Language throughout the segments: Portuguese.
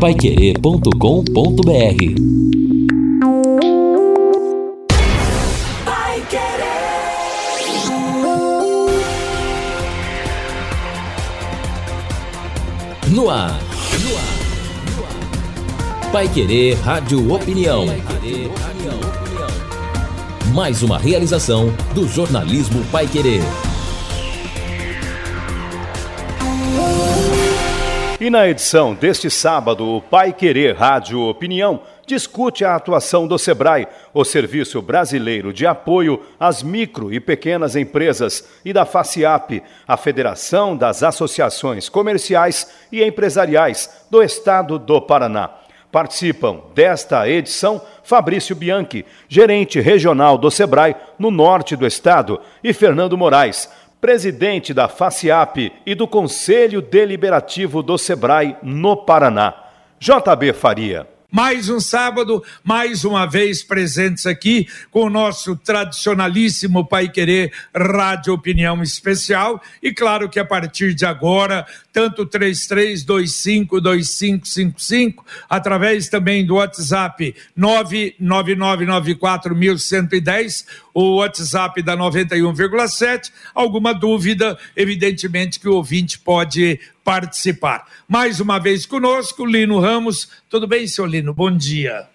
paiquerê.com.br No ar. Pai Querer Rádio Opinião. Mais uma realização do jornalismo Pai Querer. E na edição deste sábado, o Pai Querer Rádio Opinião discute a atuação do SEBRAE, o Serviço Brasileiro de Apoio às Micro e Pequenas Empresas, e da FACIAP, a Federação das Associações Comerciais e Empresariais do Estado do Paraná. Participam desta edição Fabrício Bianchi, gerente regional do SEBRAE no norte do estado, e Fernando Moraes, presidente da FACIAP e do Conselho Deliberativo do SEBRAE no Paraná. JB Faria. Mais um sábado, mais uma vez presentes aqui com o nosso tradicionalíssimo Pai Querer Rádio Opinião Especial. E claro que a partir de agora, tanto 33252555, através também do WhatsApp 99994110, o WhatsApp da 91,7. Alguma dúvida, evidentemente que o ouvinte pode participar. Mais uma vez conosco, Lino Ramos. Tudo bem, senhor Lino? Bom dia.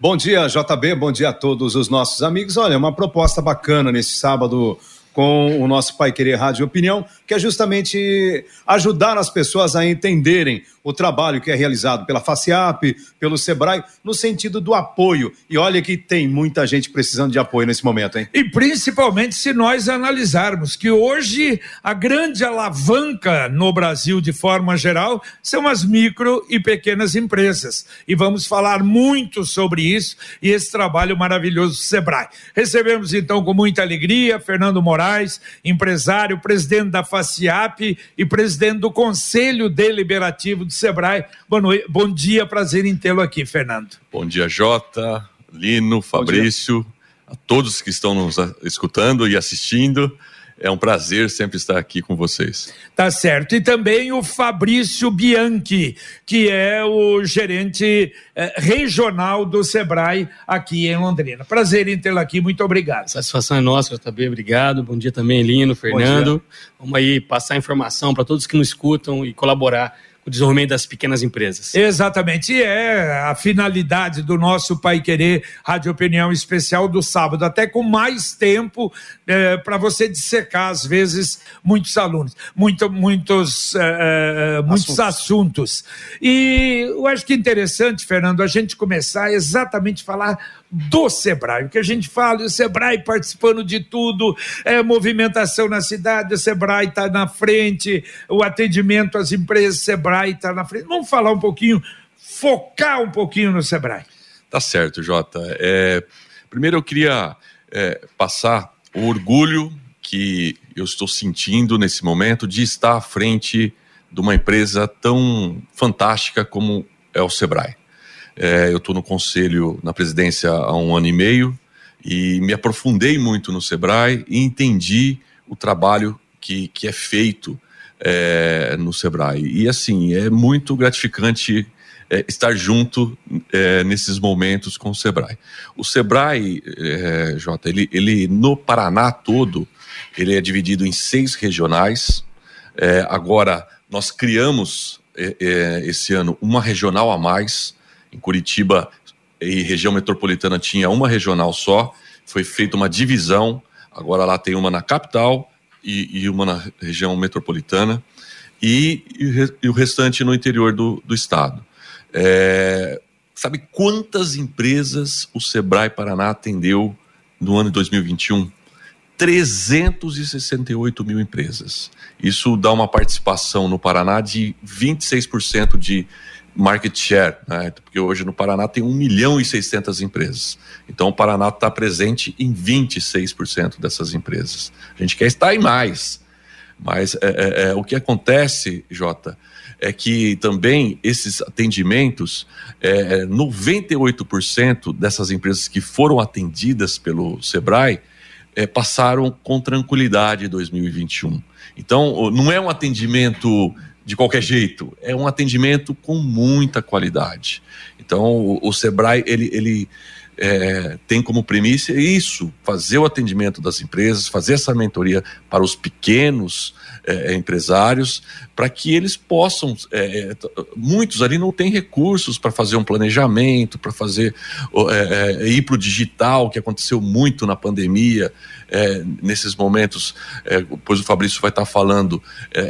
Bom dia, JB. Bom dia a todos os nossos amigos. Olha, uma proposta bacana nesse sábado com o nosso Pai Querer Rádio Opinião, que é justamente ajudar as pessoas a entenderem o trabalho que é realizado pela FACIAP, pelo SEBRAE, no sentido do apoio. E olha que tem muita gente precisando de apoio nesse momento, hein? E principalmente se nós analisarmos que hoje a grande alavanca no Brasil, de forma geral, são as micro e pequenas empresas. E vamos falar muito sobre isso e esse trabalho maravilhoso do SEBRAE. Recebemos então com muita alegria Fernando Moraes, empresário, presidente da FACIAP e presidente do Conselho Deliberativo do Sebrae. Bom, bom dia, prazer em tê-lo aqui, Fernando. Bom dia, Jota, Lino, Fabrício, a todos que estão nos escutando e assistindo. É um prazer sempre estar aqui com vocês. Tá certo. E também o Fabrício Bianchi, que é o gerente eh, regional do Sebrae aqui em Londrina. Prazer em tê-lo aqui, muito obrigado. satisfação é nossa, JB, obrigado. Bom dia também, Lino, Fernando. Vamos aí passar informação para todos que nos escutam e colaborar o desenvolvimento das pequenas empresas. Exatamente, e é a finalidade do nosso Pai Querer Rádio Opinião Especial do sábado, até com mais tempo é, para você dissecar, às vezes, muitos alunos, muito, muitos, é, muitos assuntos. assuntos. E eu acho que é interessante, Fernando, a gente começar exatamente a falar do Sebrae. O que a gente fala, o Sebrae participando de tudo, é, movimentação na cidade, o Sebrae está na frente, o atendimento às empresas, o Sebrae está na frente. Vamos falar um pouquinho, focar um pouquinho no Sebrae. Tá certo, Jota. É, primeiro eu queria é, passar o orgulho que eu estou sentindo nesse momento de estar à frente de uma empresa tão fantástica como é o Sebrae. É, eu estou no conselho, na presidência há um ano e meio e me aprofundei muito no Sebrae e entendi o trabalho que, que é feito é, no Sebrae. E assim, é muito gratificante é, estar junto é, nesses momentos com o Sebrae. O Sebrae, é, Jota, ele, ele no Paraná todo, ele é dividido em seis regionais. É, agora, nós criamos é, esse ano uma regional a mais, em Curitiba e região metropolitana tinha uma regional só, foi feita uma divisão, agora lá tem uma na capital e, e uma na região metropolitana e, e, o restante no interior do, do estado. É, sabe quantas empresas o Sebrae Paraná atendeu no ano de 2021? 368 mil empresas. Isso dá uma participação no Paraná de 26% de market share, né? porque hoje no Paraná tem 1 milhão e 600 empresas. Então o Paraná está presente em 26% dessas empresas. A gente quer estar em mais, mas é, é, é, o que acontece, Jota, é que também esses atendimentos, é, 98% dessas empresas que foram atendidas pelo Sebrae é, passaram com tranquilidade em 2021. Então, não é um atendimento de qualquer jeito, é um atendimento com muita qualidade. Então, o, o Sebrae, ele, ele é, tem como premissa isso, fazer o atendimento das empresas, fazer essa mentoria para os pequenos é, empresários, para que eles possam. É, é muitos ali não têm recursos para fazer um planejamento, para fazer é, é, ir para o digital, que aconteceu muito na pandemia, nesses momentos, depois o Fabrício vai estar falando,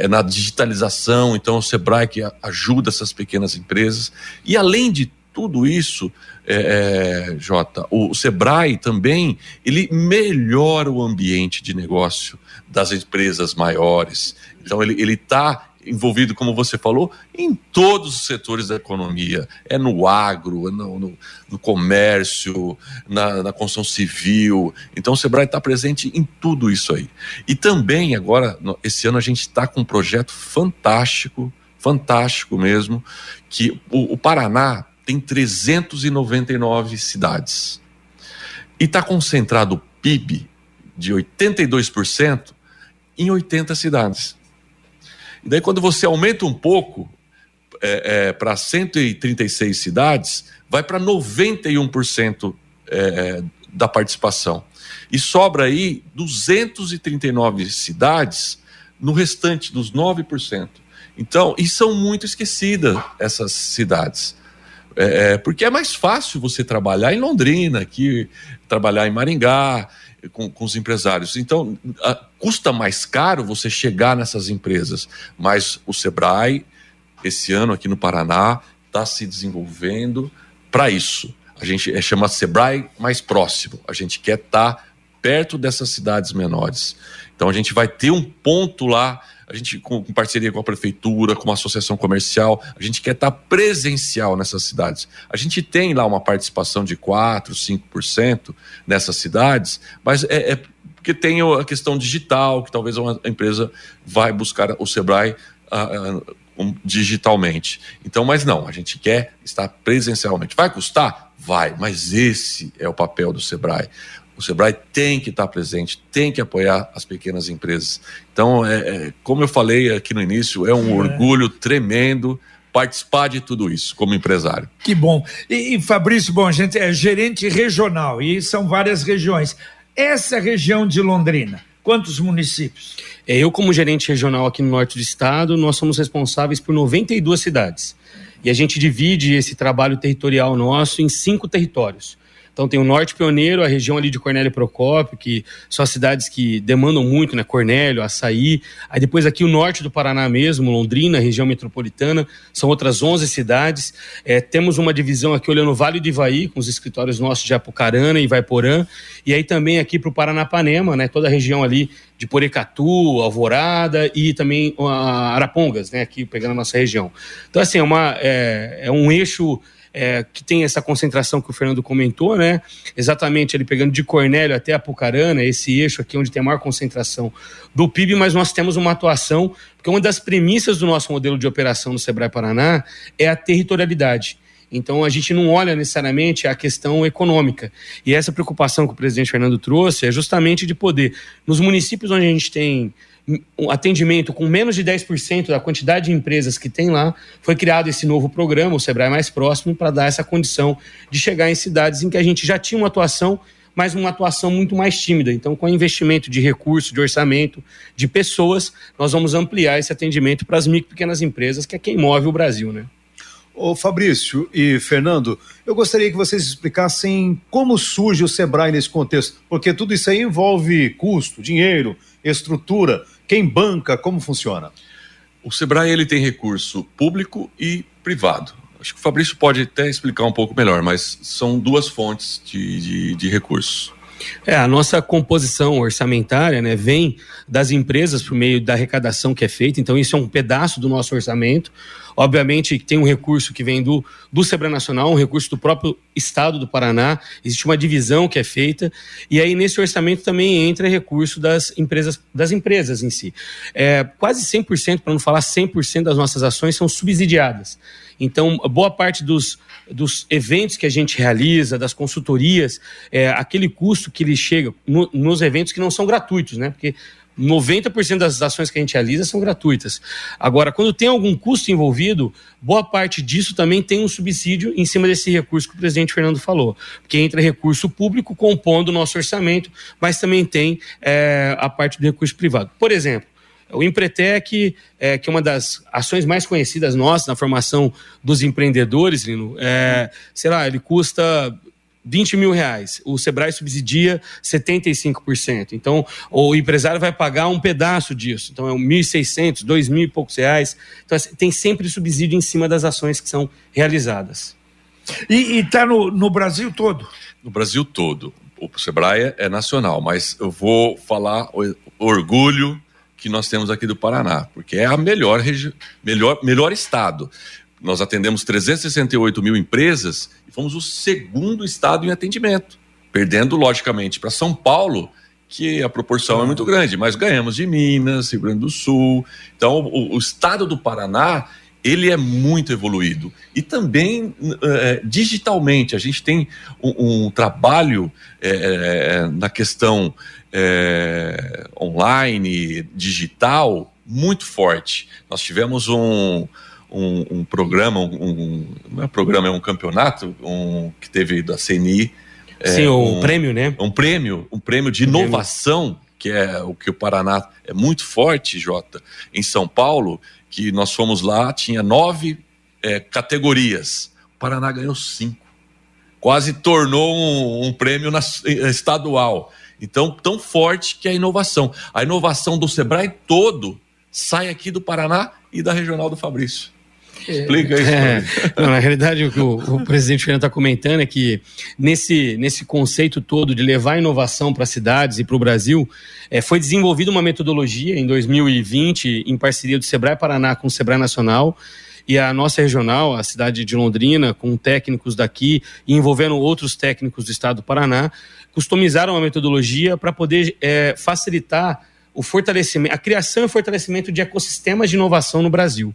na digitalização, então o Sebrae que ajuda essas pequenas empresas. E além de tudo isso, é, é, Jota, o, Sebrae também ele melhora o ambiente de negócio das empresas maiores. Então ele está envolvido, como você falou, em todos os setores da economia. É no agro, é no, no, no comércio, na, na, construção civil. Então o Sebrae está presente em tudo isso aí. E também agora, esse ano, a gente está com um projeto fantástico, fantástico mesmo, que o, o Paraná tem 399 cidades. E está concentrado o PIB de 82% em 80 cidades. E daí, quando você aumenta um pouco é, é, para 136 cidades, vai para 91% é, é, da participação. E sobra aí 239 cidades no restante dos 9%. Então, e são muito esquecidas essas cidades. É, é, porque é mais fácil você trabalhar em Londrina, aqui, trabalhar em Maringá, com, com os empresários. Então, a, custa mais caro você chegar nessas empresas. Mas o Sebrae, esse ano aqui no Paraná, está se desenvolvendo para isso. A gente é, chama Sebrae mais próximo. A gente quer estar tá perto dessas cidades menores. Então, a gente vai ter um ponto lá a gente, com, com, parceria com a prefeitura, com uma associação comercial, a gente quer estar presencial nessas cidades. A gente tem lá uma participação de 4%, 5% nessas cidades, mas é, é porque tem a questão digital, que talvez uma empresa vai buscar o Sebrae uh, digitalmente. Então, mas não, a gente quer estar presencialmente. Vai custar? Vai, mas esse é o papel do Sebrae. O Sebrae tem que estar presente, tem que apoiar as pequenas empresas. Então, é, é como eu falei aqui no início, é um é. orgulho tremendo participar de tudo isso como empresário. Que bom. E, e, Fabrício, bom, a gente é gerente regional e são várias regiões. Essa região de Londrina, quantos municípios? É, eu, como gerente regional aqui no norte do estado, nós somos responsáveis por 92 cidades. E a gente divide esse trabalho territorial nosso em cinco territórios. Então tem o Norte Pioneiro, a região ali de Cornélio Procópio, que são as cidades que demandam muito, né? Cornélio, Açaí. Aí depois aqui o norte do Paraná mesmo, Londrina, região metropolitana, são outras 11 cidades. É, temos uma divisão aqui olhando o Vale do Ivaí, com os escritórios nossos de Apucarana e Vaiporã. E aí também aqui para o Paranapanema, né? Toda a região ali de Porecatu, Alvorada e também Arapongas, né? Aqui pegando a nossa região. Então, assim, é, uma, é, é um eixo é, que tem essa concentração que o Fernando comentou, né? Exatamente, ele pegando de Cornélio até Apucarana, esse eixo aqui onde tem a maior concentração do PIB, mas nós temos uma atuação, porque uma das premissas do nosso modelo de operação no Sebrae Paraná é a territorialidade. Então a gente não olha necessariamente a questão econômica. E essa preocupação que o presidente Fernando trouxe é justamente de poder, nos municípios onde a gente tem um atendimento com menos de 10% da quantidade de empresas que tem lá, foi criado esse novo programa, o Sebrae Mais Próximo, para dar essa condição de chegar em cidades em que a gente já tinha uma atuação, mas uma atuação muito mais tímida. Então, com investimento de recurso, de orçamento, de pessoas, nós vamos ampliar esse atendimento para as micro e pequenas empresas, que é quem move o Brasil, né? Ô Fabrício e Fernando, eu gostaria que vocês explicassem como surge o Sebrae nesse contexto, porque tudo isso aí envolve custo, dinheiro, estrutura. Quem banca? Como funciona? O Sebrae ele tem recurso público e privado. Acho que o Fabrício pode até explicar um pouco melhor, mas são duas fontes de, de, de recursos. É, a nossa composição orçamentária né, vem das empresas por meio da arrecadação que é feita, então isso é um pedaço do nosso orçamento. Obviamente tem um recurso que vem do, do Sebrae Nacional, um recurso do próprio Estado do Paraná, existe uma divisão que é feita, e aí nesse orçamento também entra recurso das empresas, das empresas em si. É, quase 100%, para não falar 100% das nossas ações são subsidiadas. Então, boa parte dos, dos eventos que a gente realiza, das consultorias, é, aquele custo que ele chega no, nos eventos que não são gratuitos, né? Porque 90% das ações que a gente realiza são gratuitas. Agora, quando tem algum custo envolvido, boa parte disso também tem um subsídio em cima desse recurso que o presidente Fernando falou. Porque entra recurso público compondo o nosso orçamento, mas também tem é, a parte do recurso privado. Por exemplo, o Empretec, é, que é uma das ações mais conhecidas nossas na formação dos empreendedores, Lino, é, sei lá, ele custa 20 mil reais. O Sebrae subsidia 75%. Então, o empresário vai pagar um pedaço disso. Então, é 1.600, 2 mil e poucos reais. Então, assim, tem sempre subsídio em cima das ações que são realizadas. E está no, no Brasil todo? No Brasil todo. O Sebrae é nacional, mas eu vou falar o orgulho que nós temos aqui do Paraná, porque é a melhor, melhor, melhor estado. Nós atendemos 368 mil empresas e fomos o segundo estado em atendimento, perdendo, logicamente, para São Paulo, que a proporção é muito grande, mas ganhamos de Minas, Rio Grande do Sul. Então, o, o estado do Paraná ele é muito evoluído. E também é, digitalmente, a gente tem um, um trabalho é, na questão é, online, digital, muito forte. Nós tivemos um, um, um programa, um, não é programa, é um campeonato um, que teve da CNI. É, Sim, um, um, prêmio, né? Um prêmio, um prêmio de inovação, que é o que o Paraná é muito forte, Jota, em São Paulo, que nós fomos lá, tinha nove é, categorias. O Paraná ganhou cinco. Quase tornou um, um prêmio na, estadual. Então, tão forte que é a inovação. A inovação do Sebrae todo sai aqui do Paraná e da regional do Fabrício. Explica isso. É, não, na realidade, o que o, o presidente Fernando está comentando é que nesse, nesse conceito todo de levar inovação para as cidades e para o Brasil, é, foi desenvolvida uma metodologia em 2020, em parceria do Sebrae Paraná com o Sebrae Nacional, e a nossa regional, a cidade de Londrina, com técnicos daqui e envolvendo outros técnicos do estado do Paraná, customizaram a metodologia para poder é, facilitar o fortalecimento, a criação e fortalecimento de ecossistemas de inovação no Brasil.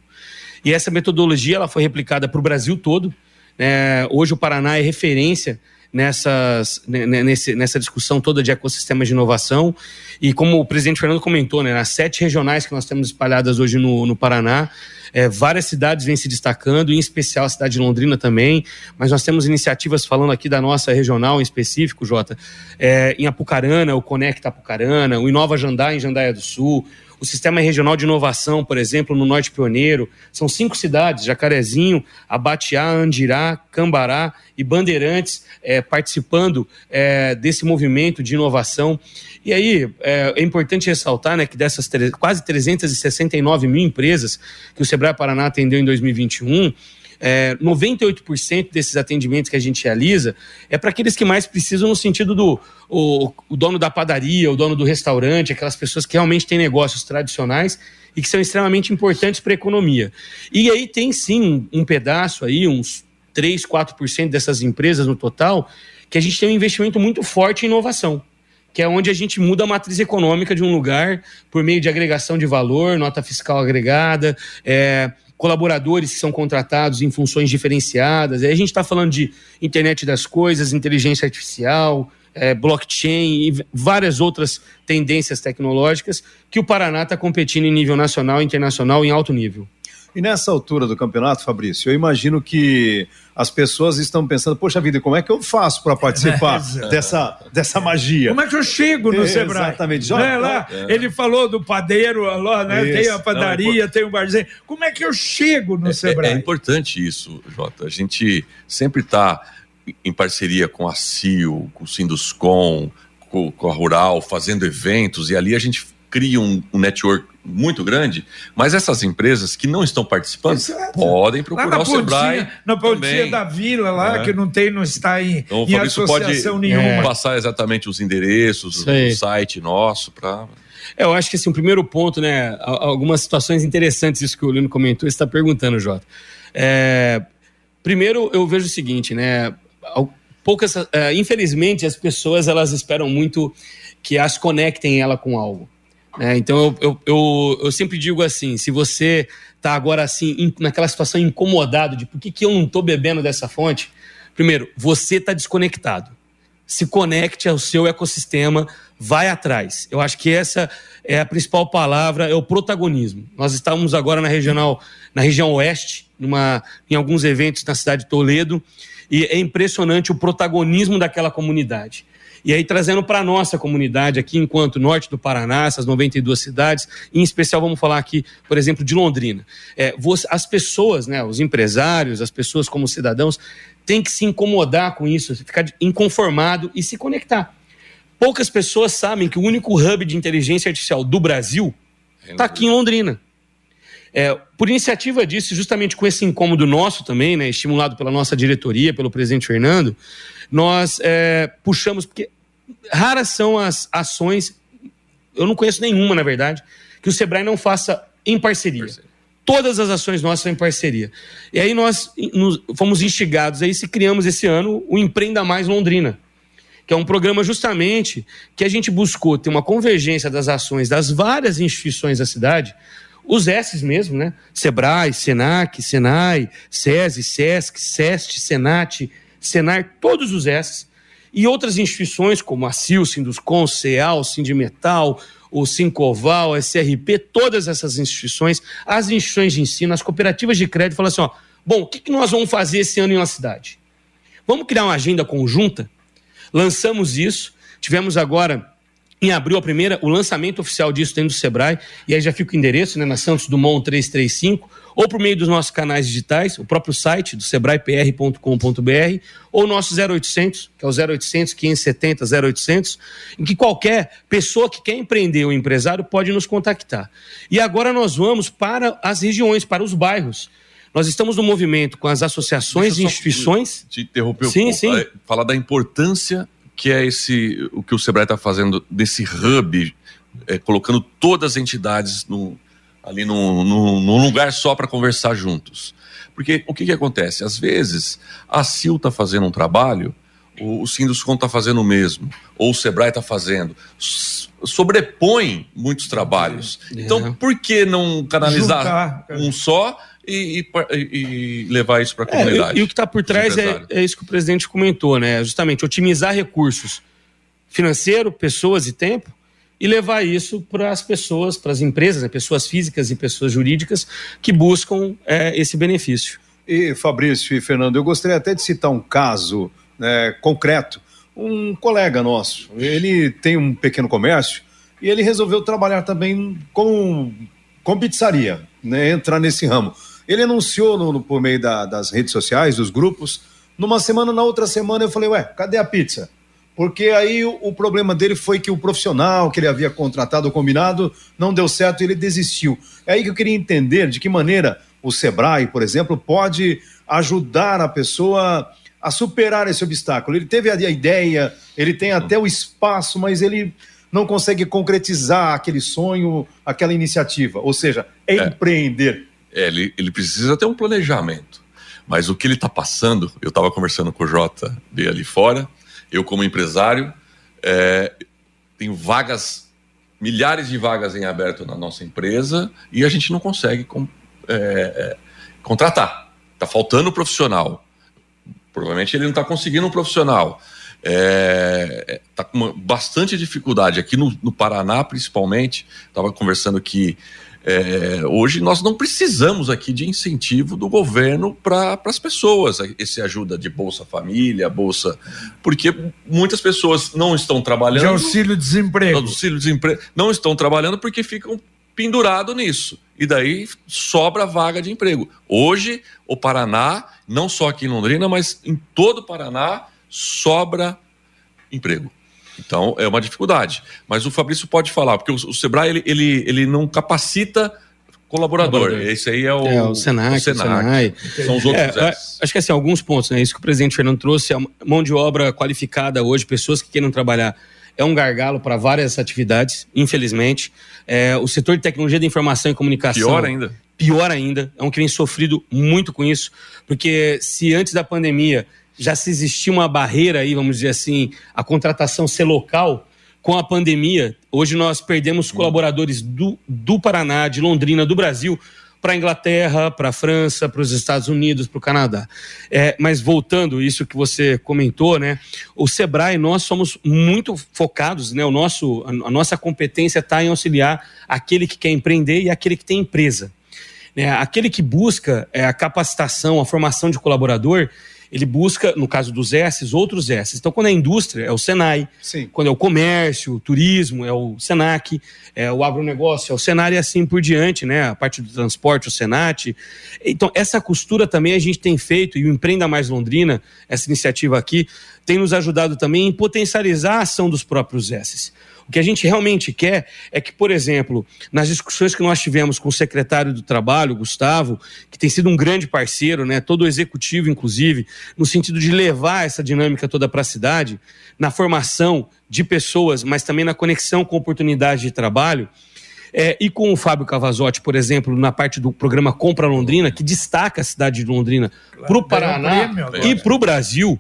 E essa metodologia ela foi replicada para o Brasil todo. É, hoje o Paraná é referência nessas, nesse, nessa discussão toda de ecossistemas de inovação. E como o presidente Fernando comentou, né, nas sete regionais que nós temos espalhadas hoje no, no Paraná, é, várias cidades vêm se destacando, em especial a cidade de Londrina também, mas nós temos iniciativas falando aqui da nossa regional em específico, Jota, é, em Apucarana, o Conecta Apucarana, o Inova Jandai em Jandaia do Sul, o Sistema Regional de Inovação, por exemplo, no Norte Pioneiro. São cinco cidades: Jacarezinho, Abatiá, Andirá, Cambará e Bandeirantes é, participando é, desse movimento de inovação. E aí é, é importante ressaltar né, que dessas quase 369 mil empresas que o Sebrae Paraná atendeu em 2021, é, 98% desses atendimentos que a gente realiza é para aqueles que mais precisam no sentido do o, o, dono da padaria, o dono do restaurante, aquelas pessoas que realmente têm negócios tradicionais e que são extremamente importantes para a economia. E aí tem sim um pedaço aí, uns 3, 4% dessas empresas no total, que a gente tem um investimento muito forte em inovação que é onde a gente muda a matriz econômica de um lugar por meio de agregação de valor, nota fiscal agregada, é, colaboradores que são contratados em funções diferenciadas. Aí a gente está falando de internet das coisas, inteligência artificial, é, blockchain e várias outras tendências tecnológicas que o Paraná está competindo em nível nacional e internacional em alto nível. E nessa altura do campeonato, Fabrício, eu imagino que as pessoas estão pensando, poxa vida, como é que eu faço para participar é, dessa, dessa magia? Como é que eu chego no é, Sebrae? Exatamente. né, lá, é. Ele falou do padeiro, lá, né, tem a padaria, Não, tem o barzinho. Como é que eu chego no é, Sebrae? É, importante isso, Jota. A gente sempre está em parceria com a CIO, com o Sinduscom, com, com a Rural, fazendo eventos, e ali a gente cria um, um network muito grande, mas essas empresas que não estão participando Exato. podem procurar o Sebrae. Na pontinha da vila lá, é. que não tem, não está em, então, em associação pode nenhuma. É. passar exatamente os endereços, o site nosso para. É, eu acho que assim, o primeiro ponto, né? Algumas situações interessantes, isso que o Lino comentou, você está perguntando, Jota. É, primeiro, eu vejo o seguinte, né? Poucas, é, infelizmente, as pessoas elas esperam muito que as conectem ela com algo. É, então eu, eu, eu, eu, sempre digo assim: se você está agora assim, naquela situação incomodado de por que, que eu não estou bebendo dessa fonte, primeiro, você está desconectado. se conecte ao seu ecossistema, vai atrás. Eu acho que essa é a principal palavra, é o protagonismo. Nós estamos agora na regional, na região oeste, numa, em alguns eventos na cidade de Toledo, e é impressionante o protagonismo daquela comunidade. E aí, trazendo para a nossa comunidade aqui, enquanto norte do Paraná, essas 92 cidades, em especial vamos falar aqui, por exemplo, de Londrina. É, as pessoas, né, os empresários, as pessoas como cidadãos, tem que se incomodar com isso, ficar inconformado e se conectar. Poucas pessoas sabem que o único hub de inteligência artificial do Brasil está aqui em Londrina. É, por iniciativa disso, justamente com esse incômodo nosso também, né, estimulado pela nossa diretoria, pelo presidente Fernando, nós é, puxamos, porque raras são as ações, eu não conheço nenhuma, na verdade, que o Sebrae não faça em parceria. parceria. Todas as ações nossas são em parceria. E aí nós nos, fomos instigados aí se criamos esse ano o Empreenda Mais Londrina, que é um programa justamente que a gente buscou ter uma convergência das ações das várias instituições da cidade, os S's mesmo, né? Sebrae, Senac, Senai, SESI, SESC, SEST, Senat, Senar, todos os S's, e outras instituições como a CIL, Sinduscom, CEAL, Sindimetal, o Sincoval, SRP, todas essas instituições, as instituições de ensino, as cooperativas de crédito, falam assim: ó, bom, o que, que nós vamos fazer esse ano em uma cidade? Vamos criar uma agenda conjunta? Lançamos isso, tivemos agora em abril, a primeira, o lançamento oficial disso dentro do Sebrae, e aí já fica o endereço, né, na Santos Dumont 335, ou por meio dos nossos canais digitais, o próprio site do sebraepr.com.br, ou nosso 0800, que é o 0800 570 0800, em que qualquer pessoa que quer empreender ou empresário pode nos contactar. E agora nós vamos para as regiões, para os bairros. Nós estamos no movimento com as associações e instituições. Te interromper um sim, pouco. Sim. Falar da importância que é esse o que o Sebrae está fazendo desse hub, é, colocando todas as entidades no, ali num, num lugar só para conversar juntos. Porque o que, que acontece? Às vezes a CIL está fazendo um trabalho, o, o Sinduscom está fazendo o mesmo, ou o Sebrae está fazendo. Sobrepõe muitos trabalhos. É. Então, por que não canalizar Juntar. um só e, e, e levar isso para a comunidade. É, e, e, o que está por trás é, é, isso que o presidente comentou, né? Justamente otimizar recursos financeiro, pessoas e tempo e levar isso para as pessoas, para as empresas, né? pessoas físicas e pessoas jurídicas que buscam é, esse benefício. E Fabrício e Fernando, eu gostaria até de citar um caso né, concreto. Um colega nosso, ele tem um pequeno comércio e ele resolveu trabalhar também com, com pizzaria, né, entrar nesse ramo. Ele anunciou no, no, por meio da, das redes sociais, dos grupos. Numa semana, na outra semana, eu falei, ué, cadê a pizza? Porque aí o, o problema dele foi que o profissional que ele havia contratado, combinado, não deu certo e ele desistiu. É aí que eu queria entender de que maneira o Sebrae, por exemplo, pode ajudar a pessoa a superar esse obstáculo. Ele teve a ideia, ele tem até o espaço, mas ele não consegue concretizar aquele sonho, aquela iniciativa. Ou seja, é, é. empreender. É, ele, ele precisa ter um planejamento. Mas o que ele está passando, eu estava conversando com o JB ali fora, eu como empresário, é, tenho vagas, milhares de vagas em aberto na nossa empresa e a gente não consegue com, é, é, contratar. Está faltando profissional. Provavelmente ele não está conseguindo um profissional. Está é, tá com bastante dificuldade. Aqui no, no Paraná, principalmente, estava conversando que é, hoje nós não precisamos aqui de incentivo do governo para as pessoas, esse ajuda de Bolsa Família, Bolsa, porque muitas pessoas não estão trabalhando. De auxílio-desemprego. Auxílio-desemprego. Não estão trabalhando porque ficam pendurados nisso. E daí sobra vaga de emprego. Hoje, o Paraná, não só aqui em Londrina, mas em todo o Paraná, sobra emprego. Então, é uma dificuldade. Mas o Fabrício pode falar, porque o, o Sebrae ele, ele, ele não capacita colaborador. colaborador. Esse aí é o, é, o Senac. O Senac. Senai. São os outros. É, acho que assim, alguns pontos, né? Isso que o presidente Fernando trouxe, a mão de obra qualificada hoje, pessoas que queiram trabalhar, é um gargalo para várias atividades, infelizmente. É, o setor de tecnologia da informação e comunicação. Pior ainda. Pior ainda. É um que vem sofrido muito com isso, porque se antes da pandemia já se existia uma barreira aí, vamos dizer assim, a contratação ser local, com a pandemia, hoje nós perdemos colaboradores do, do Paraná, de Londrina, do Brasil, para a Inglaterra, para a França, para os Estados Unidos, para o Canadá. É, mas voltando isso que você comentou, né? O Sebrae nós somos muito focados, né? O nosso, a nossa competência está em auxiliar aquele que quer empreender e aquele que tem empresa. Né? Aquele que busca é, a capacitação, a formação de colaborador, ele busca, no caso dos S's, outros S's. Então, quando é indústria, é o Senai. Sim. Quando é o comércio, o turismo, é o Senac. É o agronegócio, é o Senar e assim por diante, né? A parte do transporte, o Senat. Então, essa costura também a gente tem feito, e o Empreenda Mais Londrina, essa iniciativa aqui, tem nos ajudado também em potencializar a ação dos próprios S's. O que a gente realmente quer é que, por exemplo, nas discussões que nós tivemos com o secretário do Trabalho, Gustavo, que tem sido um grande parceiro, né, todo o executivo, inclusive, no sentido de levar essa dinâmica toda para a cidade, na formação de pessoas, mas também na conexão com oportunidades de trabalho. É, e com o Fábio Cavazotti, por exemplo, na parte do programa Compra Londrina, que destaca a cidade de Londrina claro, para o Paraná e para o Brasil,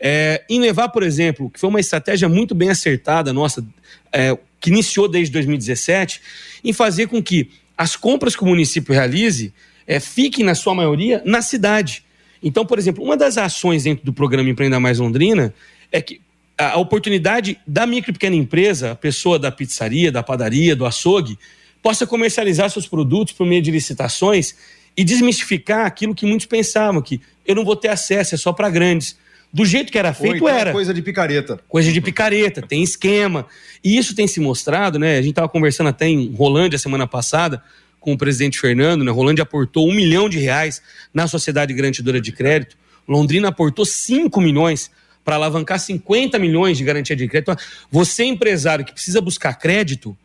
é, em levar, por exemplo, que foi uma estratégia muito bem acertada nossa, é, que iniciou desde 2017, em fazer com que as compras que o município realize é, fiquem, na sua maioria, na cidade. Então, por exemplo, uma das ações dentro do programa Empreenda Mais Londrina é que a oportunidade da micro e pequena empresa, a pessoa da pizzaria, da padaria, do açougue, possa comercializar seus produtos por meio de licitações e desmistificar aquilo que muitos pensavam, que eu não vou ter acesso, é só para grandes do jeito que era feito, então era. Coisa de picareta. Coisa de picareta, tem esquema. E isso tem se mostrado, né? A gente estava conversando até em Rolândia semana passada com o presidente Fernando, né? Rolândia aportou um milhão de reais na sociedade garantidora de crédito. Londrina aportou 5 milhões para alavancar 50 milhões de garantia de crédito. Você, empresário que precisa buscar crédito,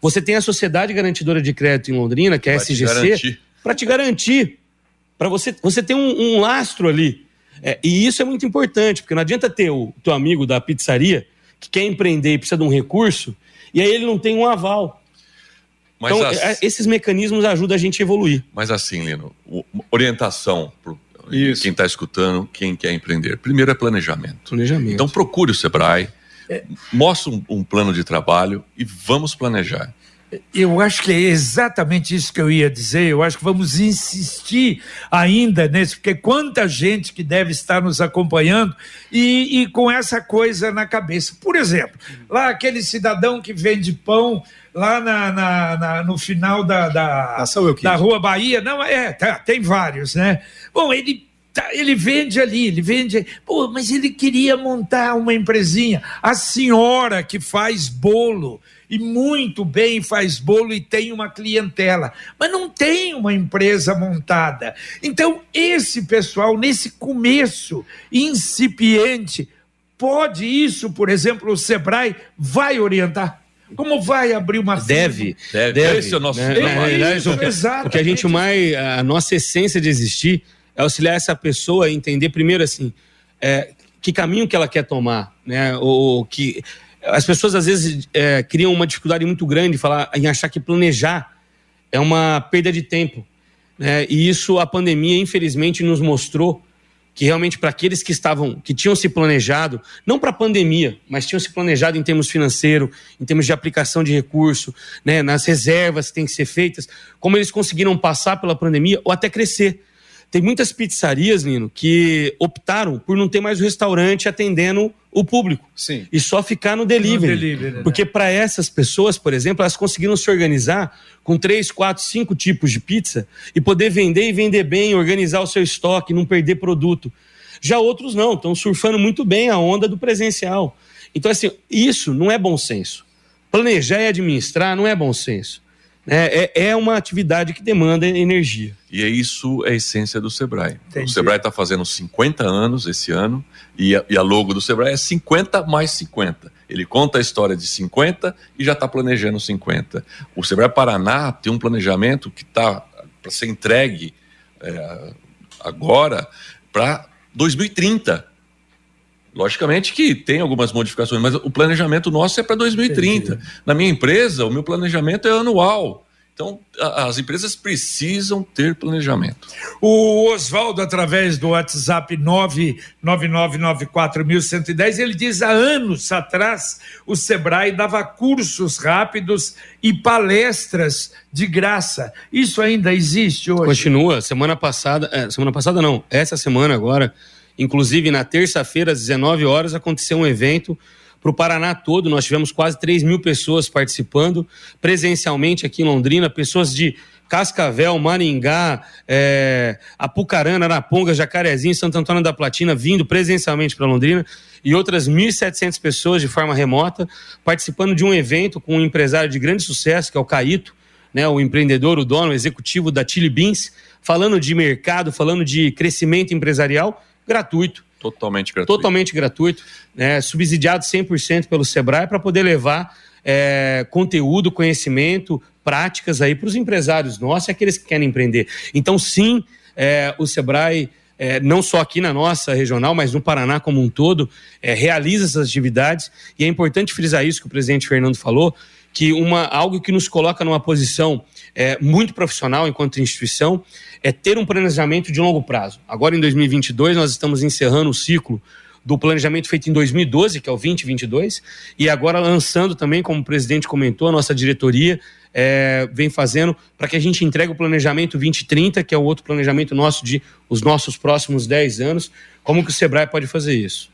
você tem a Sociedade Garantidora de Crédito em Londrina, que é a SGC, para te garantir. Para você, você ter um, um lastro ali é, e isso é muito importante, porque não adianta ter o teu amigo da pizzaria que quer empreender e precisa de um recurso, e aí ele não tem um aval. Mas então, as... É, esses mecanismos ajudam a gente a evoluir. Mas assim, Lino, orientação para quem está escutando, quem quer empreender. Primeiro é planejamento. Planejamento. Então procure o Sebrae, é... mostre um, um plano de trabalho e vamos planejar. Eu acho que é exatamente isso que eu ia dizer. Eu acho que vamos insistir ainda nesse, porque quanta gente que deve estar nos acompanhando e, e com essa coisa na cabeça. Por exemplo, lá aquele cidadão que vende pão lá na, na, na no final da, da, da Rua Bahia. Não, é, tá, tem vários, né? Bom, ele ele vende ali, ele vende. Pô, mas ele queria montar uma empresinha. A senhora que faz bolo, e muito bem faz bolo e tem uma clientela, mas não tem uma empresa montada. Então, esse pessoal, nesse começo incipiente, pode isso, por exemplo, o Sebrae vai orientar? Como vai abrir uma Deve, deve. deve. Esse é o nosso né? é, isso, o, o que a gente mais. A nossa essência de existir é auxiliar essa pessoa a entender, primeiro, assim, é, que caminho que ela quer tomar, né? Ou que as pessoas às vezes é, criam uma dificuldade muito grande em, falar, em achar que planejar é uma perda de tempo. Né? E isso a pandemia, infelizmente, nos mostrou que realmente para aqueles que estavam, que tinham se planejado, não para a pandemia, mas tinham se planejado em termos financeiro, em termos de aplicação de recurso, né, nas reservas que têm que ser feitas, como eles conseguiram passar pela pandemia ou até crescer. Tem muitas pizzarias, Nino, que optaram por não ter mais o restaurante atendendo o público. Sim. E só ficar no delivery. No delivery né? Porque para essas pessoas, por exemplo, elas conseguiram se organizar com três, quatro, cinco tipos de pizza e poder vender e vender bem, organizar o seu estoque, não perder produto. Já outros não, estão surfando muito bem a onda do presencial. Então, assim, isso não é bom senso. Planejar e administrar não é bom senso. É, é, é, uma atividade que demanda energia. E é isso é a essência do Sebrae. Entendi. O Sebrae está fazendo 50 anos esse ano e a, e a, logo do Sebrae é 50 mais 50. Ele conta a história de 50 e já está planejando 50. O Sebrae Paraná tem um planejamento que está para ser entregue é, agora para 2030. Logicamente que tem algumas modificações, mas o planejamento nosso é para 2030. Entendi. Na minha empresa, o meu planejamento é anual. Então, as empresas precisam ter planejamento. O Oswaldo, através do WhatsApp 999941110, ele diz: há anos atrás, o Sebrae dava cursos rápidos e palestras de graça. Isso ainda existe hoje? Continua. Semana passada, é, semana passada não, essa semana agora, inclusive na terça-feira, às 19 horas, aconteceu um evento para o Paraná todo. Nós tivemos quase 3 mil pessoas participando presencialmente aqui em Londrina, pessoas de Cascavel, Maringá, é, Apucarana, Araponga, Jacarezinho, Santo Antônio da Platina, vindo presencialmente para Londrina, e outras 1.700 pessoas de forma remota, participando de um evento com um empresário de grande sucesso, que é o Caíto, né, o empreendedor, o dono, o executivo da Chili Beans, falando de mercado, falando de crescimento empresarial gratuito. Totalmente gratuito. Totalmente gratuito, né, subsidiado 100% pelo Sebrae para poder levar é, conteúdo, conhecimento, práticas aí para os empresários nossos e aqueles que querem empreender. Então, sim, é, o Sebrae, é, não só aqui na nossa regional, mas no Paraná como um todo, é, realiza essas atividades e é importante frisar isso que o presidente Fernando falou, que uma, algo que nos coloca numa posição é, muito profissional enquanto instituição é ter um planejamento de longo prazo. Agora, em 2022, nós estamos encerrando o ciclo do planejamento feito em 2012, que é o 2022, e agora lançando também, como o presidente comentou, a nossa diretoria é, vem fazendo para que a gente entregue o planejamento 2030, que é o outro planejamento nosso de os nossos próximos 10 anos. Como que o Sebrae pode fazer isso?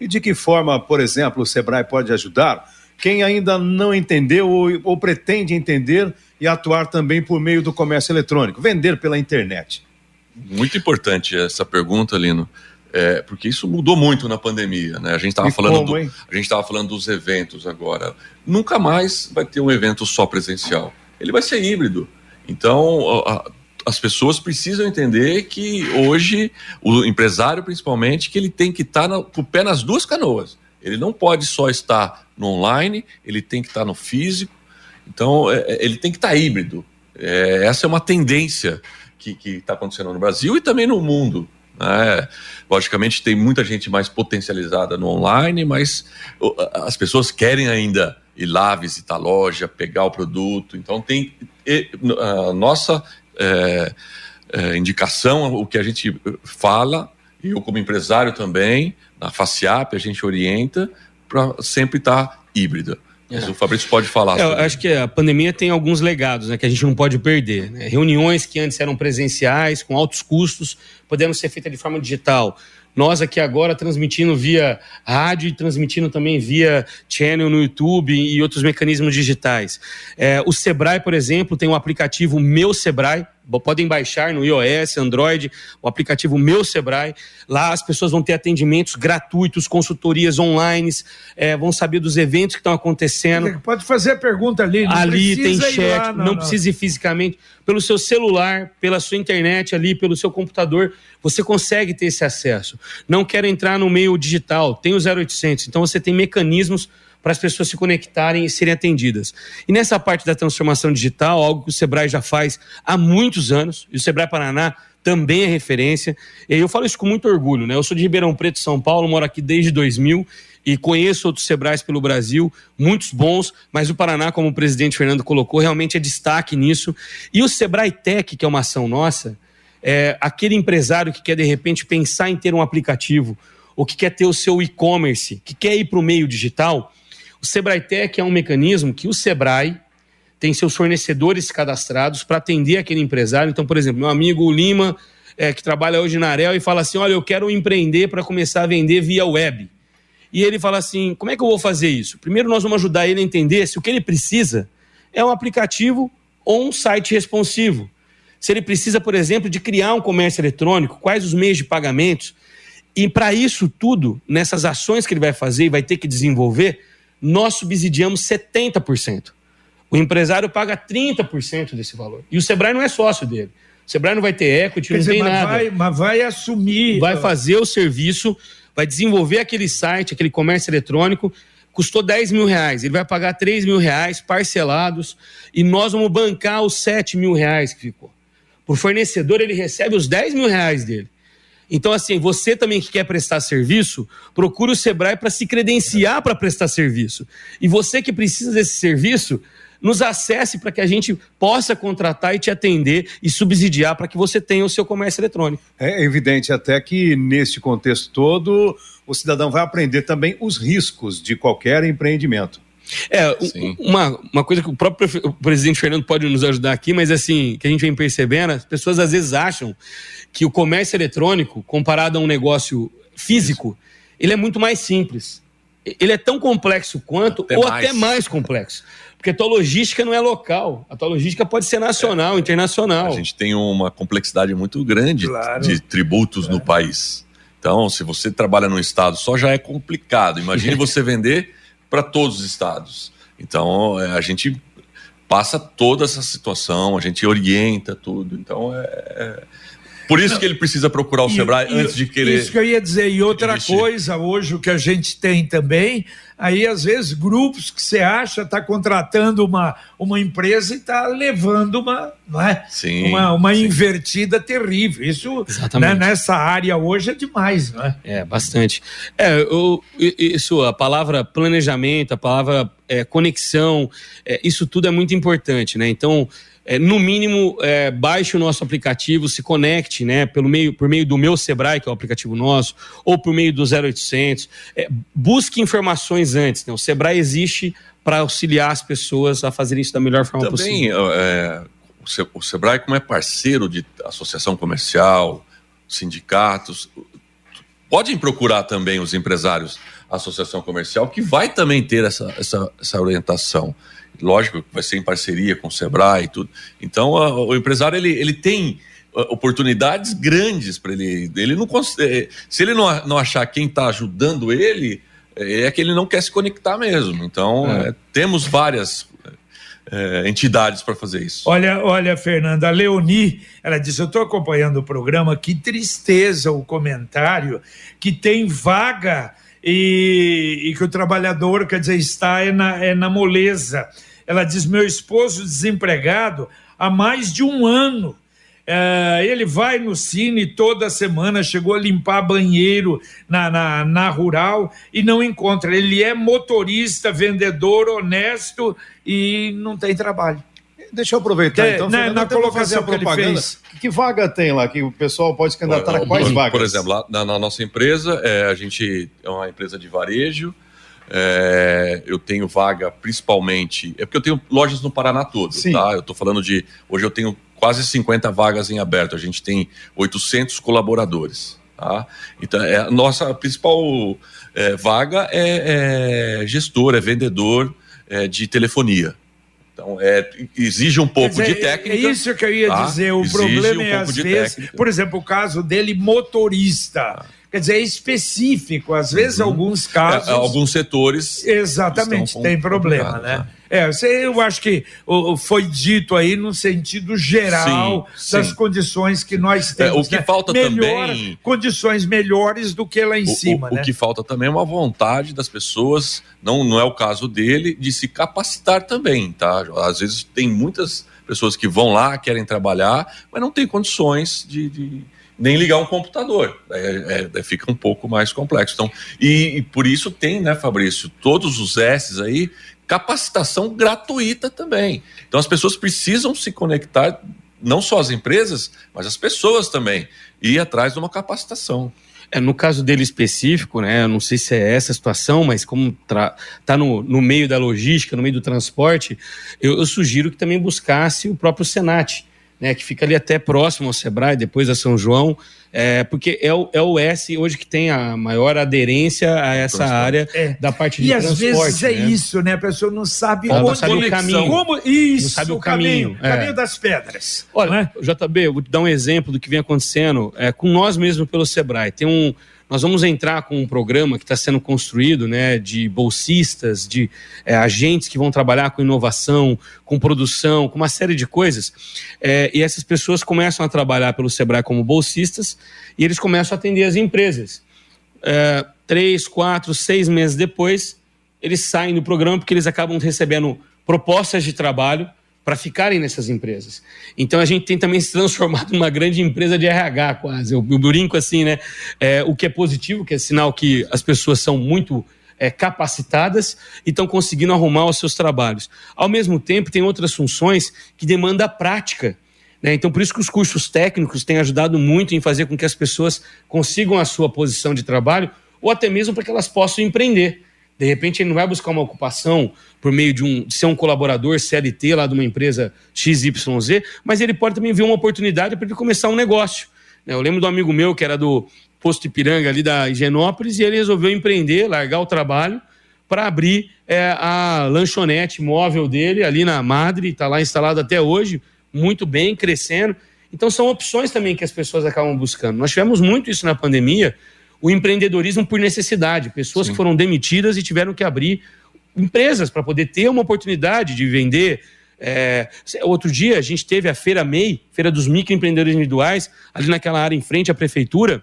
E de que forma, por exemplo, o Sebrae pode ajudar quem ainda não entendeu ou, ou pretende entender e atuar também por meio do comércio eletrônico, vender pela internet? Muito importante essa pergunta, Lino. É, porque isso mudou muito na pandemia, né? A gente estava falando, do, a gente estava falando dos eventos agora. Nunca mais vai ter um evento só presencial. Ele vai ser híbrido. Então, a, as pessoas precisam entender que hoje o empresário, principalmente, que ele tem que estar tá com o pé nas duas canoas. Ele não pode só estar no online, ele tem que estar no físico. Então, é, é ele tem que estar híbrido. É, essa é uma tendência que está acontecendo no Brasil e também no mundo. Né? Logicamente, tem muita gente mais potencializada no online, mas as pessoas querem ainda ir lá visitar a loja, pegar o produto. Então, tem a nossa é, é, indicação, o que a gente fala, e eu, como empresário também, na FACIAP, a gente orienta para sempre estar tá híbrida. Mas é. o Fabrício pode falar. É, eu acho que a pandemia tem alguns legados né, que a gente não pode perder. Né? Reuniões que antes eram presenciais, com altos custos, podendo ser feitas de forma digital. Nós aqui agora transmitindo via rádio e transmitindo também via channel no YouTube e outros mecanismos digitais. É, o Sebrae, por exemplo, tem um aplicativo Meu Sebrae, podem baixar no iOS, Android, o aplicativo Meu Sebrae. Lá as pessoas vão ter atendimentos gratuitos, consultorias online, é, vão saber dos eventos que estão acontecendo. Pode fazer a pergunta ali. ali tem chat, lá, não, não, não precisa ir fisicamente. Pelo seu celular, pela sua internet ali, pelo seu computador, você consegue ter esse acesso. Não quero entrar no meio digital, tem o 0800, então você tem mecanismos para as pessoas se conectarem e serem atendidas. E nessa parte da transformação digital, algo que o Sebrae já faz há muitos anos, e o Sebrae Paraná também é referência. E eu falo isso com muito orgulho, né? Eu sou de Ribeirão Preto, São Paulo, moro aqui desde 2000 e conheço outros Sebrais pelo Brasil, muitos bons, mas o Paraná, como o presidente Fernando colocou, realmente é destaque nisso. E o Sebrae Tech, que é uma ação nossa, é aquele empresário que quer de repente pensar em ter um aplicativo, ou que quer ter o seu e-commerce, que quer ir para o meio digital, o Sebrae Tech é um mecanismo que o Sebrae tem seus fornecedores cadastrados para atender aquele empresário. Então, por exemplo, meu amigo Lima, é, que trabalha hoje na Arel, e fala assim: Olha, eu quero empreender para começar a vender via web. E ele fala assim: Como é que eu vou fazer isso? Primeiro, nós vamos ajudar ele a entender se o que ele precisa é um aplicativo ou um site responsivo. Se ele precisa, por exemplo, de criar um comércio eletrônico, quais os meios de pagamentos. E para isso tudo, nessas ações que ele vai fazer e vai ter que desenvolver, nós subsidiamos 70%. O empresário paga 30% desse valor. E o Sebrae não é sócio dele. O Sebrae não vai ter equity, Quer não dizer, tem mas nada. Vai, mas vai assumir. Vai fazer o serviço, vai desenvolver aquele site, aquele comércio eletrônico. Custou 10 mil reais, ele vai pagar 3 mil reais parcelados e nós vamos bancar os 7 mil reais que ficou. Por fornecedor, ele recebe os 10 mil reais dele. Então, assim, você também que quer prestar serviço, procure o Sebrae para se credenciar para prestar serviço. E você que precisa desse serviço, nos acesse para que a gente possa contratar e te atender e subsidiar para que você tenha o seu comércio eletrônico. É evidente até que neste contexto todo o cidadão vai aprender também os riscos de qualquer empreendimento. É, uma, uma coisa que o próprio o presidente Fernando pode nos ajudar aqui, mas assim, que a gente vem percebendo, as pessoas às vezes acham que o comércio eletrônico, comparado a um negócio físico, ele é muito mais simples. Ele é tão complexo quanto, até ou mais. até mais complexo. Porque a tua logística não é local. A tua logística pode ser nacional, é, internacional. A gente tem uma complexidade muito grande claro. de tributos é. no país. Então, se você trabalha no estado só já é complicado. Imagine você vender para todos os estados. Então, é, a gente passa toda essa situação, a gente orienta tudo. Então, é, é por isso Não, que ele precisa procurar o e, Sebrae e, antes de querer. Isso que eu ia dizer. E outra investir. coisa, hoje, o que a gente tem também, aí às vezes grupos que você acha está contratando uma, uma empresa e está levando uma, não é? sim, uma, uma sim. invertida terrível. Isso né, nessa área hoje é demais, não é? É, bastante. É, eu, isso, a palavra planejamento, a palavra é, conexão, é, isso tudo é muito importante, né? Então, é, no mínimo, é, baixe o nosso aplicativo, se conecte né, pelo meio, por meio do meu Sebrae, que é o aplicativo nosso, ou por meio do 0800. É, busque informações antes. Né? O Sebrae existe para auxiliar as pessoas a fazerem isso da melhor forma Também, possível. É, o Sebrae, como é parceiro de associação comercial, sindicatos, podem procurar também os empresários, associação comercial, que vai também ter essa, essa, essa orientação lógico, vai ser em parceria com o Sebrae e tudo. Então, a, o empresário ele, ele tem oportunidades grandes para ele. Ele não é, se ele não, não achar quem está ajudando ele, é, é que ele não quer se conectar mesmo. Então, é. É, temos várias é, entidades para fazer isso. Olha, olha, Fernanda, a Leoni, ela disse: Eu estou acompanhando o programa, que tristeza o comentário que tem vaga e, e que o trabalhador, quer dizer, está é na, é na moleza. Ela diz: meu esposo desempregado há mais de um ano. É, ele vai no cine toda semana, chegou a limpar banheiro na, na, na, rural e não encontra. Ele é motorista, vendedor, honesto e não tem trabalho. Deixa eu aproveitar, então, né, na colocação que propaganda. Que vaga tem lá que o pessoal pode se candidatar a quais vagas? Por exemplo, lá na, na nossa empresa, é, a gente é uma empresa de varejo, é, eu tenho vaga principalmente. É porque eu tenho lojas no Paraná todo, Sim. tá? Eu estou falando de. Hoje eu tenho quase 50 vagas em aberto. A gente tem 800 colaboradores. Tá? Então, é, a nossa principal é, vaga é, é, gestor, é vendedor é, de telefonia. Então, é, exige um pouco de técnica. É isso que eu ia tá? dizer. O exige problema um é, às vezes, técnica. por exemplo, o caso dele, motorista. Ah quer dizer, é específico. Às vezes, uhum. alguns casos. É, alguns setores. Exatamente, tem problema, né? né? É, eu acho que foi dito aí no sentido geral sim, das sim. condições que nós temos. É, o que né? falta Melhor, também. Condições melhores do que lá em o, cima. O, né? o, que falta também é uma vontade das pessoas, não, não é o caso dele, de se capacitar também, tá? Às vezes tem muitas pessoas que vão lá, querem trabalhar, mas não tem condições de, de nem ligar um computador. É, é, fica um pouco mais complexo. Então, e, e, por isso tem, né, Fabrício, todos os S's aí, capacitação gratuita também. Então as pessoas precisam se conectar, não só as empresas, mas as pessoas também, e ir atrás de uma capacitação. É, no caso dele específico, né, eu não sei se é essa a situação, mas como está no, no meio da logística, no meio do transporte, eu, eu sugiro que também buscasse o próprio Senat né, que fica ali até próximo ao Sebrae, depois a São João, é, porque é o, é o S hoje que tem a maior aderência a essa transporte. área é. da parte de e transporte. E às vezes é né? isso, né? A pessoa não sabe Ela onde sabe o caminho. Como, isso, não sabe o caminho. caminho, é. caminho das pedras. Olha, né? JB, eu vou te dar um exemplo do que vem acontecendo é, com nós mesmos pelo Sebrae. Tem um, nós vamos entrar com um programa que está sendo construído, né, de bolsistas, de é, agentes que vão trabalhar com inovação, com produção, com uma série de coisas. É, e essas pessoas começam a trabalhar pelo Sebrae como bolsistas e eles começam a atender as empresas. É, três, quatro, seis meses depois, eles saem do programa porque eles acabam recebendo propostas de trabalho para ficarem nessas empresas. Então a gente tem também se transformado numa grande empresa de RH quase. Eu, eu brinco assim, né? É, o que é positivo, que é sinal que as pessoas são muito é, capacitadas e estão conseguindo arrumar os seus trabalhos. Ao mesmo tempo, tem outras funções que demandam prática. Né? Então, por isso que os cursos técnicos têm ajudado muito em fazer com que as pessoas consigam a sua posição de trabalho ou até mesmo para que elas possam empreender. De repente, ele não vai buscar uma ocupação por meio de, um, de ser um colaborador CLT lá de uma empresa XYZ, mas ele pode também ver uma oportunidade para ele começar um negócio. Né? Eu lembro do amigo meu que era do posto Ipiranga ali da Higienópolis e ele resolveu empreender, largar o trabalho para abrir é, a lanchonete móvel dele ali na Madre, está lá instalado até hoje, muito bem, crescendo. Então são opções também que as pessoas acabam buscando. Nós tivemos muito isso na pandemia, o empreendedorismo por necessidade, pessoas Sim. que foram demitidas e tiveram que abrir empresas para poder ter uma oportunidade de vender. É, outro dia a gente teve a Feira MEI, Feira dos Microempreendedores Individuais, ali naquela área em frente à prefeitura,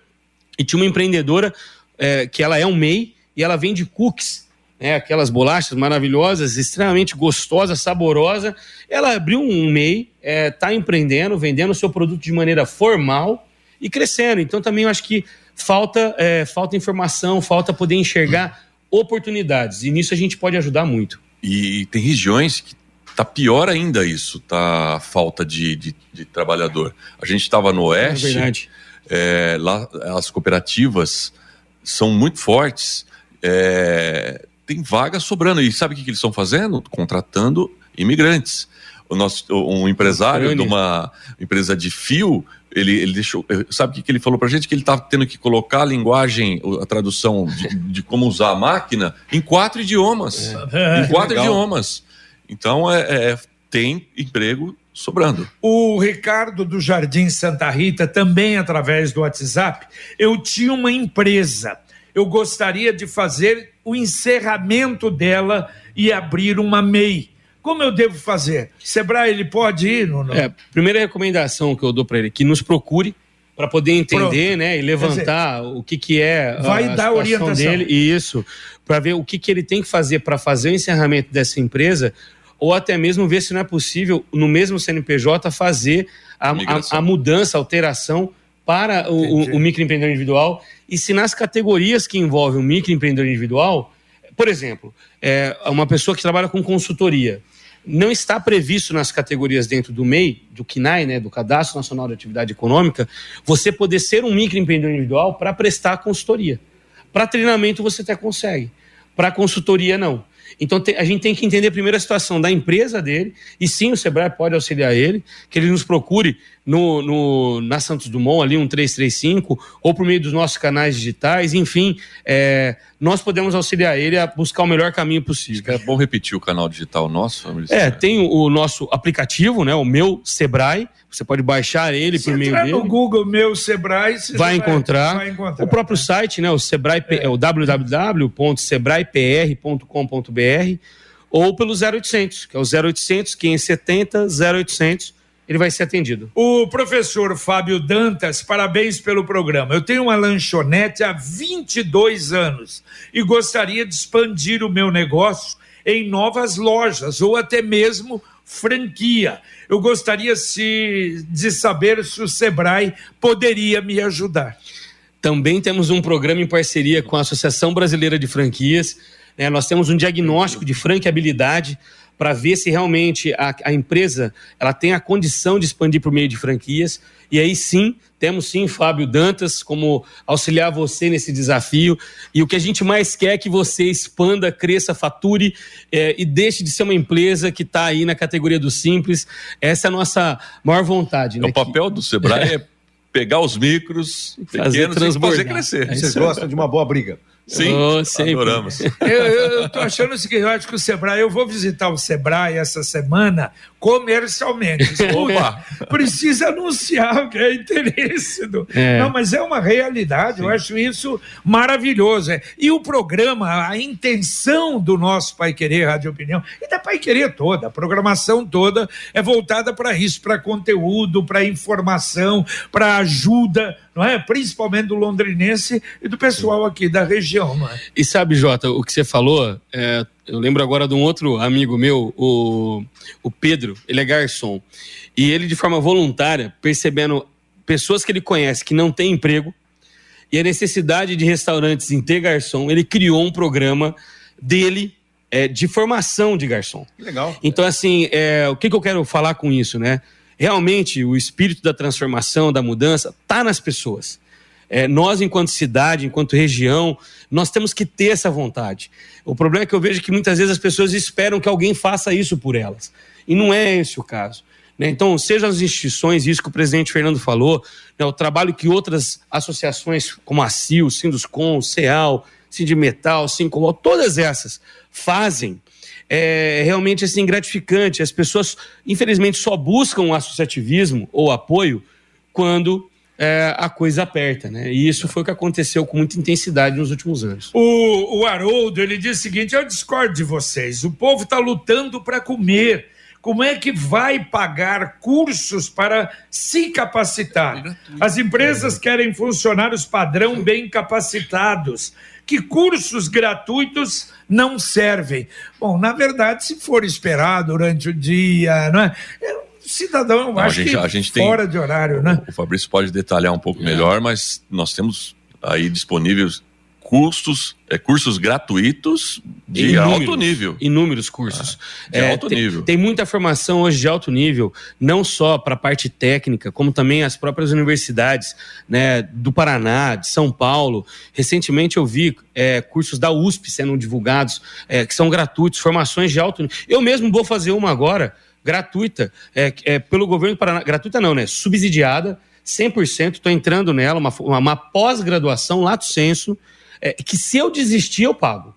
e tinha uma empreendedora é, que ela é um MEI e ela vende cookies, né, aquelas bolachas maravilhosas, extremamente gostosa, saborosa. Ela abriu um MEI, está é, tá empreendendo, vendendo o seu produto de maneira formal e crescendo. Então também eu acho que falta, é, falta informação, falta poder enxergar oportunidades. E nisso a gente pode ajudar muito. E tem regiões que tá pior ainda isso, tá a falta de, de, de trabalhador. A gente estava no é oeste, é. É, lá as cooperativas são muito fortes, é, tem vagas sobrando. E sabe o que, que eles estão fazendo? Contratando imigrantes. O nosso, um empresário de uma empresa de fio ele, ele deixou. Eh, sabe o que, que ele falou para a gente? Que ele estava tendo que colocar a linguagem, a tradução de, de como usar a máquina em quatro idiomas. É. Em quatro idiomas. Então, é, é, tem emprego sobrando. O Ricardo do Jardim Santa Rita, também através do WhatsApp, eu tinha uma empresa. Eu gostaria de fazer o encerramento dela e abrir uma MEI. Como eu devo fazer? Sebrae, ele pode ir? No, no... É, primeira recomendação que eu dou para ele, que nos procure para poder entender, Pronto. né, e levantar dizer, o que que é vai a dar orientação dele e isso, para ver o que que ele tem que fazer para fazer o encerramento dessa empresa, ou até mesmo ver se não é possível no mesmo CNPJ fazer a, a, a mudança, a alteração para o, o, o microempreendedor individual e se nas categorias que envolvem o microempreendedor individual, por exemplo, é, uma pessoa que trabalha com consultoria, não está previsto nas categorias dentro do MEI, do CNAE, né, do Cadastro Nacional de Atividade Econômica, você poder ser um microempreendedor individual para prestar consultoria. Para treinamento você até consegue, para consultoria não. Então a gente tem que entender primeiro a situação da empresa dele, e sim o Sebrae pode auxiliar ele, que ele nos procure no, no, na Santos Dumont, ali um 335, ou por meio dos nossos canais digitais, enfim, é, nós podemos auxiliar ele a buscar o melhor caminho possível. é bom repetir o canal digital nosso? É, tem o, o, nosso aplicativo, né, o meu Sebrae, você pode baixar ele Se por meio dele. no Google meu Sebrae, você vai encontrar. vai, encontrar. O próprio site, né, o Sebrae, é. é o www.sebraepr.com.br ou pelo 0800, que é o 0800 570 0800 ele vai ser atendido. O professor Fábio Dantas, parabéns pelo programa. Eu tenho uma lanchonete há 22 anos e gostaria de expandir o meu negócio em novas lojas ou até mesmo franquia. Eu gostaria se, de saber se o Sebrae poderia me ajudar. Também temos um programa em parceria com a Associação Brasileira de Franquias. Né? Nós temos um diagnóstico de franqueabilidade para ver se realmente a, a, empresa ela tem a condição de expandir por meio de franquias. E aí sim, temos sim Fábio Dantas como auxiliar você nesse desafio. E o que a gente mais quer é que você expanda, cresça, fature é, e deixe de ser uma empresa que está aí na categoria do simples. Essa é a nossa maior vontade. Né? O papel do Sebrae é pegar os micros fazer pequenos e fazer crescer. É Vocês gostam de uma boa briga. Sim, oh, adoramos. Eu, eu tô achando o seguinte, eu acho que o Sebrae, eu vou visitar o Sebrae essa semana comercialmente. Opa! Precisa anunciar o que é interesse do... É. Não, mas é uma realidade, Sim. eu acho isso maravilhoso. É. E o programa, a intenção do nosso Pai Querer Rádio Opinião, e da Pai Querer toda, a programação toda é voltada para isso, para conteúdo, para informação, para ajuda, não é? Principalmente do londrinense e do pessoal aqui da região, não é? E sabe, Jota, o que você falou, é, eu lembro agora de um outro amigo meu, o, o Pedro, ele é garçom. E ele, de forma voluntária, percebendo pessoas que ele conhece que não têm emprego, e a necessidade de restaurantes em ter garçom, ele criou um programa dele é, de formação de garçom. Legal. Então, assim, é, o que, que eu quero falar com isso, né? Realmente, o espírito da transformação, da mudança, está nas pessoas. É, nós, enquanto cidade, enquanto região, nós temos que ter essa vontade. O problema é que eu vejo que muitas vezes as pessoas esperam que alguém faça isso por elas. E não é esse o caso. Né? Então, seja as instituições, isso que o presidente Fernando falou, né, o trabalho que outras associações, como a CIL, Sinduscom, CEAL, Sindimetal, Sincomol, todas essas fazem, é realmente assim gratificante. As pessoas, infelizmente, só buscam associativismo ou apoio quando é, a coisa aperta, né? E isso foi o que aconteceu com muita intensidade nos últimos anos. O, o Haroldo, ele diz o seguinte, eu discordo de vocês, o povo está lutando para comer, como é que vai pagar cursos para se capacitar? As empresas querem funcionários padrão bem capacitados. Que cursos gratuitos não servem? Bom, na verdade, se for esperar durante o dia, não é? cidadão, não, acho a gente, que a gente fora tem, de horário, né? O Fabrício pode detalhar um pouco é. melhor, mas nós temos aí disponíveis cursos, é, cursos gratuitos de inúmeros, alto nível. Inúmeros cursos. Ah, de é, alto tem, nível. Tem muita formação hoje de alto nível, não só para a parte técnica, como também as próprias universidades né, do Paraná, de São Paulo. Recentemente eu vi é, cursos da USP sendo divulgados, é, que são gratuitos, formações de alto nível. Eu mesmo vou fazer uma agora gratuita, é, é, pelo governo do Paraná. Gratuita não, né? Subsidiada, 100%. Estou entrando nela, uma, uma, uma pós-graduação, lato senso, é, que se eu desistir, eu pago.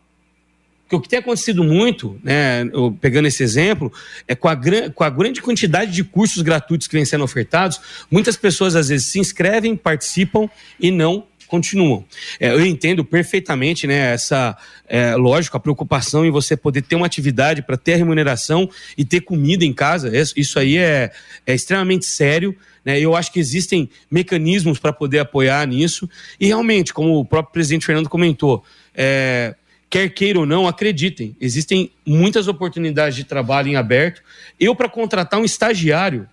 Porque o que tem acontecido muito, né, eu, pegando esse exemplo, é com a, com a grande quantidade de cursos gratuitos que vêm sendo ofertados, muitas pessoas às vezes se inscrevem, participam e não continuam. É, eu entendo perfeitamente, né, essa, é, a preocupação em você poder ter uma atividade para ter remuneração e ter comida em casa. Isso aí é, é extremamente sério. Né? Eu acho que existem mecanismos para poder apoiar nisso. E realmente, como o próprio presidente Fernando comentou, é, quer queira ou não, acreditem, existem muitas oportunidades de trabalho em aberto. Eu, para contratar um estagiário,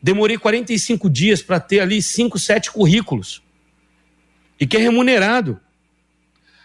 demorei 45 dias para ter ali 5, 7 currículos e que é remunerado.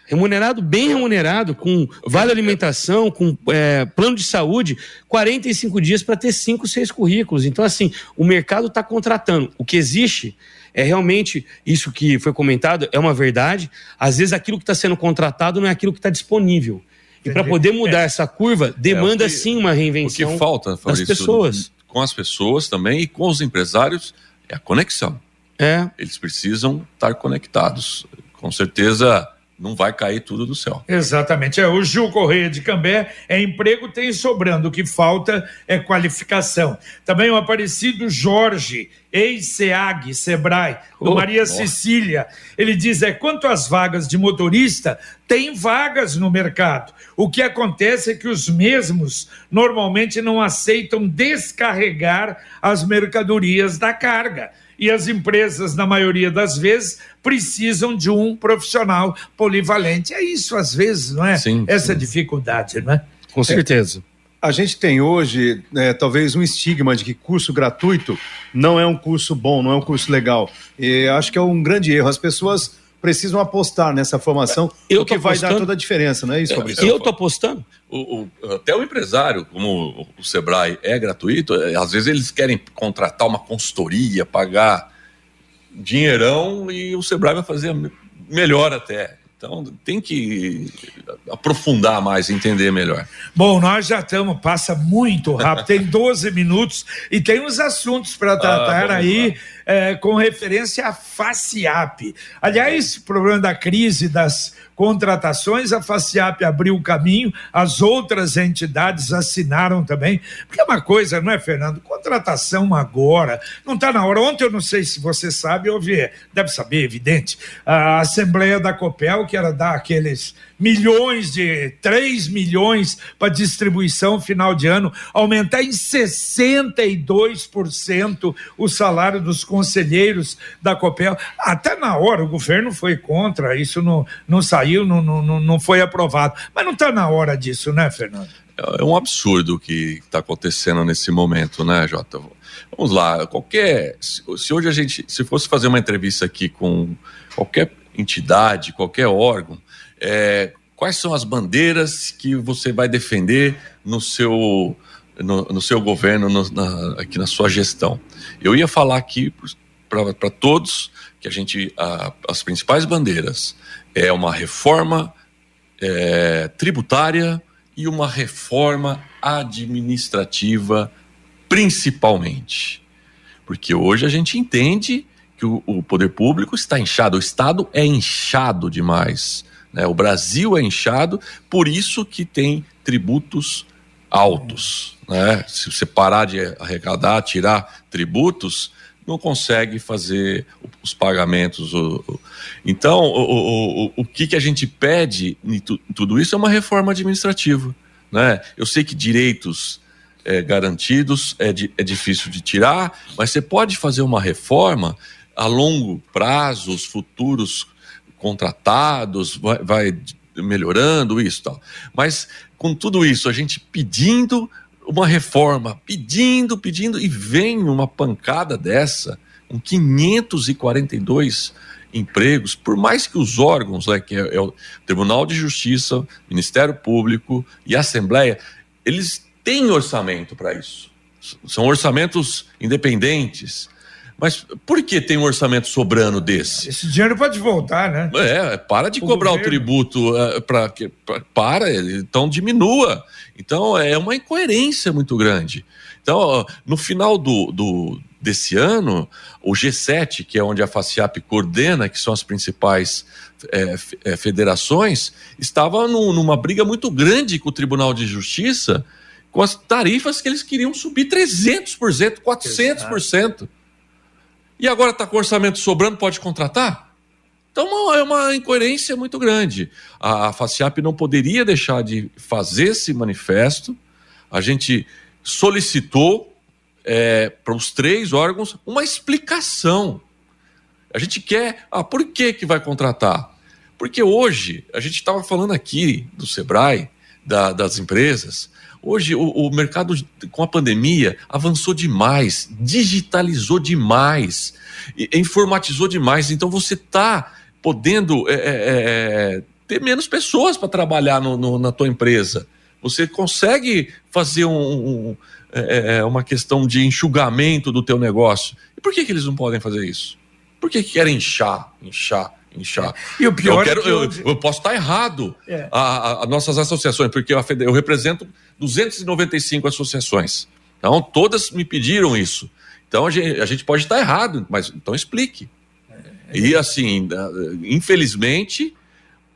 Remunerado, bem remunerado, com vale alimentação, com é, plano de saúde, 45 dias para ter 5, 6 currículos. Então, assim, o mercado está contratando. O que existe é realmente isso que foi comentado, é uma verdade. Às vezes aquilo que está sendo contratado não é aquilo que está disponível. E para poder mudar é. essa curva, demanda é, que, sim uma reinvenção o que falta, Fabrício, das pessoas. Com as pessoas também e com os empresários é a conexão. É. Eles precisam estar conectados. Com certeza não vai cair tudo do céu. Exatamente. É, o Gil Correia de Cambé é emprego tem sobrando, o que falta é qualificação. Também o Aparecido Jorge, ex-SEAG, Sebrae, do oh, Maria nossa. Cecília, ele diz, é quanto às vagas de motorista, tem vagas no mercado. O que acontece é que os mesmos normalmente não aceitam descarregar as mercadorias da carga e as empresas, na maioria das vezes, precisam de um profissional polivalente. É isso, às vezes, não é? Sim, Essa sim. dificuldade, não é? Com certeza. É. A gente tem hoje, é, talvez, um estigma de que curso gratuito não é um curso bom, não é um curso legal. E acho que é um grande erro. As pessoas precisam apostar nessa formação, eu o que vai dar toda a diferença, não é isso, Fabrício? Eu estou apostando. O, o, até o empresário, como o Sebrae é gratuito, é, às vezes eles querem contratar uma consultoria, pagar dinheirão e o Sebrae vai fazer melhor até. Então tem que aprofundar mais, entender melhor. Bom, nós já estamos, passa muito rápido, tem 12 minutos e tem uns assuntos para tratar ah, aí é, com referência à FACIAP. Aliás, problema da crise das contratações, a FACIAP abriu o caminho, as outras entidades assinaram também, porque é uma coisa, não é, Fernando? Contratação agora, não está na hora. Ontem eu não sei se você sabe, eu vi, deve saber, evidente, a Assembleia da Copel, que era dar aqueles milhões de 3 milhões para distribuição final de ano, aumentar em 62% o salário dos conselheiros da Copel. Até na hora o governo foi contra, isso não, não saiu, não, não, não foi aprovado. Mas não está na hora disso, né, Fernando? É um absurdo o que está acontecendo nesse momento, né, Jota? Vamos lá, qualquer. Se hoje a gente. Se fosse fazer uma entrevista aqui com qualquer entidade, qualquer órgão, é, quais são as bandeiras que você vai defender no seu, no, no seu governo, no, na, aqui na sua gestão. Eu ia falar aqui para todos que a gente, a, as principais bandeiras é uma reforma é, tributária e uma reforma administrativa, principalmente. Porque hoje a gente entende que o, o poder público está inchado, o Estado é inchado demais. Né? O Brasil é inchado, por isso que tem tributos altos. Né? Se você parar de arrecadar, tirar tributos, não consegue fazer os pagamentos. Então, o, o, o que, que a gente pede em tudo isso é uma reforma administrativa. Né? Eu sei que direitos é, garantidos é, é difícil de tirar, mas você pode fazer uma reforma a longo prazo, os futuros contratados, vai, vai melhorando isso tal. Mas com tudo isso, a gente pedindo uma reforma, pedindo, pedindo, e vem uma pancada dessa, com 542 empregos, por mais que os órgãos, né, que é, é o Tribunal de Justiça, Ministério Público e Assembleia, eles têm orçamento para isso. São orçamentos independentes. Mas por que tem um orçamento sobrando desse? Esse dinheiro pode voltar, né? É, para de o cobrar governo. o tributo uh, para para então diminua. Então é uma incoerência muito grande. Então, no final do, do, desse ano, o G7, que é onde a FACIAP coordena, que são as principais é, é, federações, estava num, numa briga muito grande com o Tribunal de Justiça com as tarifas que eles queriam subir 300%, 400%. E agora está com orçamento sobrando, pode contratar? Então é uma incoerência muito grande. A, a FACIAP não poderia deixar de fazer esse manifesto. A gente solicitou é, para os três órgãos uma explicação. A gente quer. Ah, por que, que vai contratar? Porque hoje, a gente estava falando aqui do Sebrae, da, das empresas, Hoje, o, o, mercado com a pandemia avançou demais, digitalizou demais, informatizou demais. Então, você está podendo é, é, é, ter menos pessoas para trabalhar no, no, na tua empresa. Você consegue fazer um, um, é, é, uma questão de enxugamento do teu negócio. E por que, que eles não podem fazer isso? Por que, que querem inchar, inchar? Inchar. E o pior eu, quero, é que eu, eu, eu posso estar errado é. a, a, a, nossas associações, porque eu, eu represento 295 associações. Então, todas me pediram isso. Então, a gente, a gente pode estar errado, mas então explique. É, e assim, infelizmente,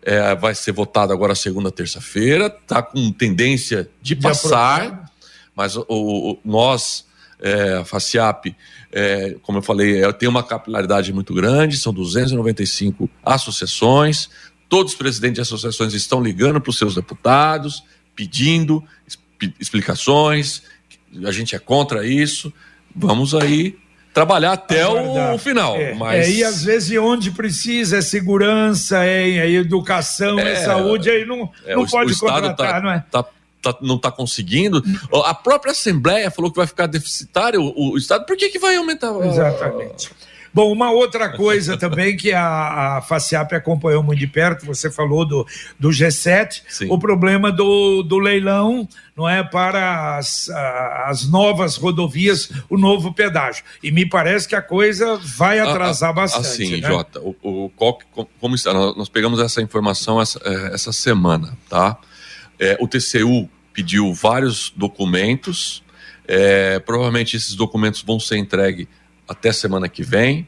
é, vai ser votado agora segunda, terça-feira, está com tendência de, de passar, aprovar. mas o, o, nós, é, a FACIAP, é, como eu falei, ela tem uma capilaridade muito grande, são 295 associações, todos os presidentes de associações estão ligando para os seus deputados, pedindo explicações, a gente é contra isso, vamos aí trabalhar até o final. É, mas... é, e às vezes onde precisa é segurança, é, é educação, é, é saúde, aí não, é, não o, pode o contratar, tá, não é? Tá, tá, não está conseguindo. A própria Assembleia falou que vai ficar deficitário o, o Estado, por que, que vai aumentar? Exatamente. Bom, uma outra coisa também que a, a FACIAP acompanhou muito de perto, você falou do, do G7, Sim. o problema do, do leilão não é para as, as novas rodovias, o novo pedágio. E me parece que a coisa vai atrasar bastante. Assim, né? Jota, o, o, como está? Nós pegamos essa informação essa, é, essa semana, tá? É, o TCU pediu vários documentos, é, provavelmente esses documentos vão ser entregues até semana que vem.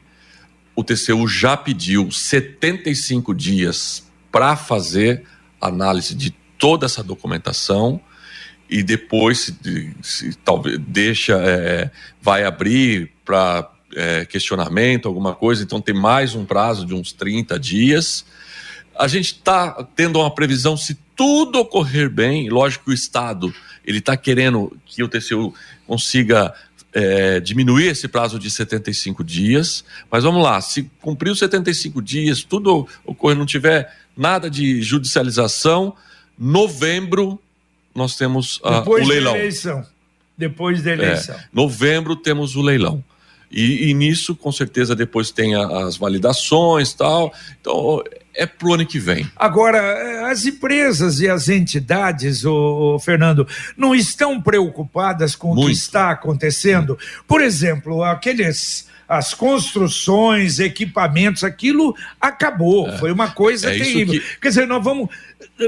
O TCU já pediu 75 dias para fazer análise de toda essa documentação. E depois se, se talvez deixa é, vai abrir para é, questionamento alguma coisa. Então tem mais um prazo de uns 30 dias a gente está tendo uma previsão se tudo ocorrer bem lógico que o estado ele está querendo que o TCU consiga é, diminuir esse prazo de 75 dias, mas vamos lá, se cumprir os 75 dias, tudo ocorrer, não tiver nada de judicialização, novembro nós temos uh, o leilão. Eleição. Depois da eleição. É, novembro temos o leilão. E, e nisso, com certeza, depois tem a, as validações tal. Então, é pro ano que vem. Agora, eh, as empresas e as entidades, o, Fernando, não estão preocupadas com Muito. o que está acontecendo? Por exemplo, aqueles as construções, equipamentos, aquilo acabou. É, Foi uma coisa é terrível. Que... Quer dizer, nós vamos.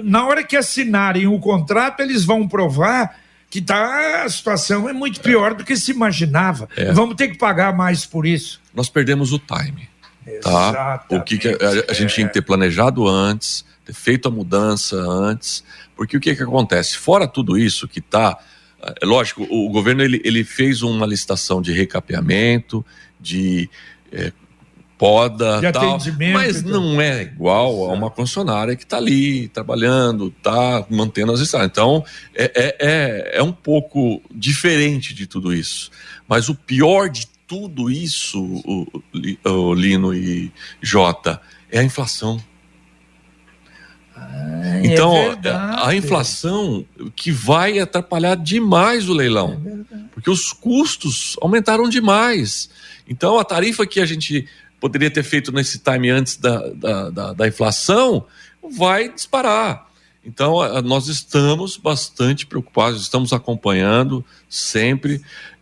Na hora que assinarem o contrato, eles vão provar que tá, a situação é muito pior do que se imaginava. É. Vamos ter que pagar mais por isso. Nós perdemos o time. Tá? O que, que a, a, gente tinha que ter planejado antes, ter feito a mudança antes, porque o que, que acontece? Fora tudo isso que está. É lógico, o, o governo ele, ele fez uma licitação de recapeamento, de é, poda, de tal, mas então. não é igual a uma concessionária que está ali trabalhando, está mantendo as estradas. Então é, é, é, é, um pouco diferente de tudo isso. Mas o pior de tudo isso, o, o Lino e Jota, é a inflação. Ah, então, é a inflação que vai atrapalhar demais o leilão, é porque os custos aumentaram demais. Então, a tarifa que a gente poderia ter feito nesse time antes da, da, da, da inflação, vai disparar. Então, nós estamos bastante preocupados, estamos acompanhando sempre,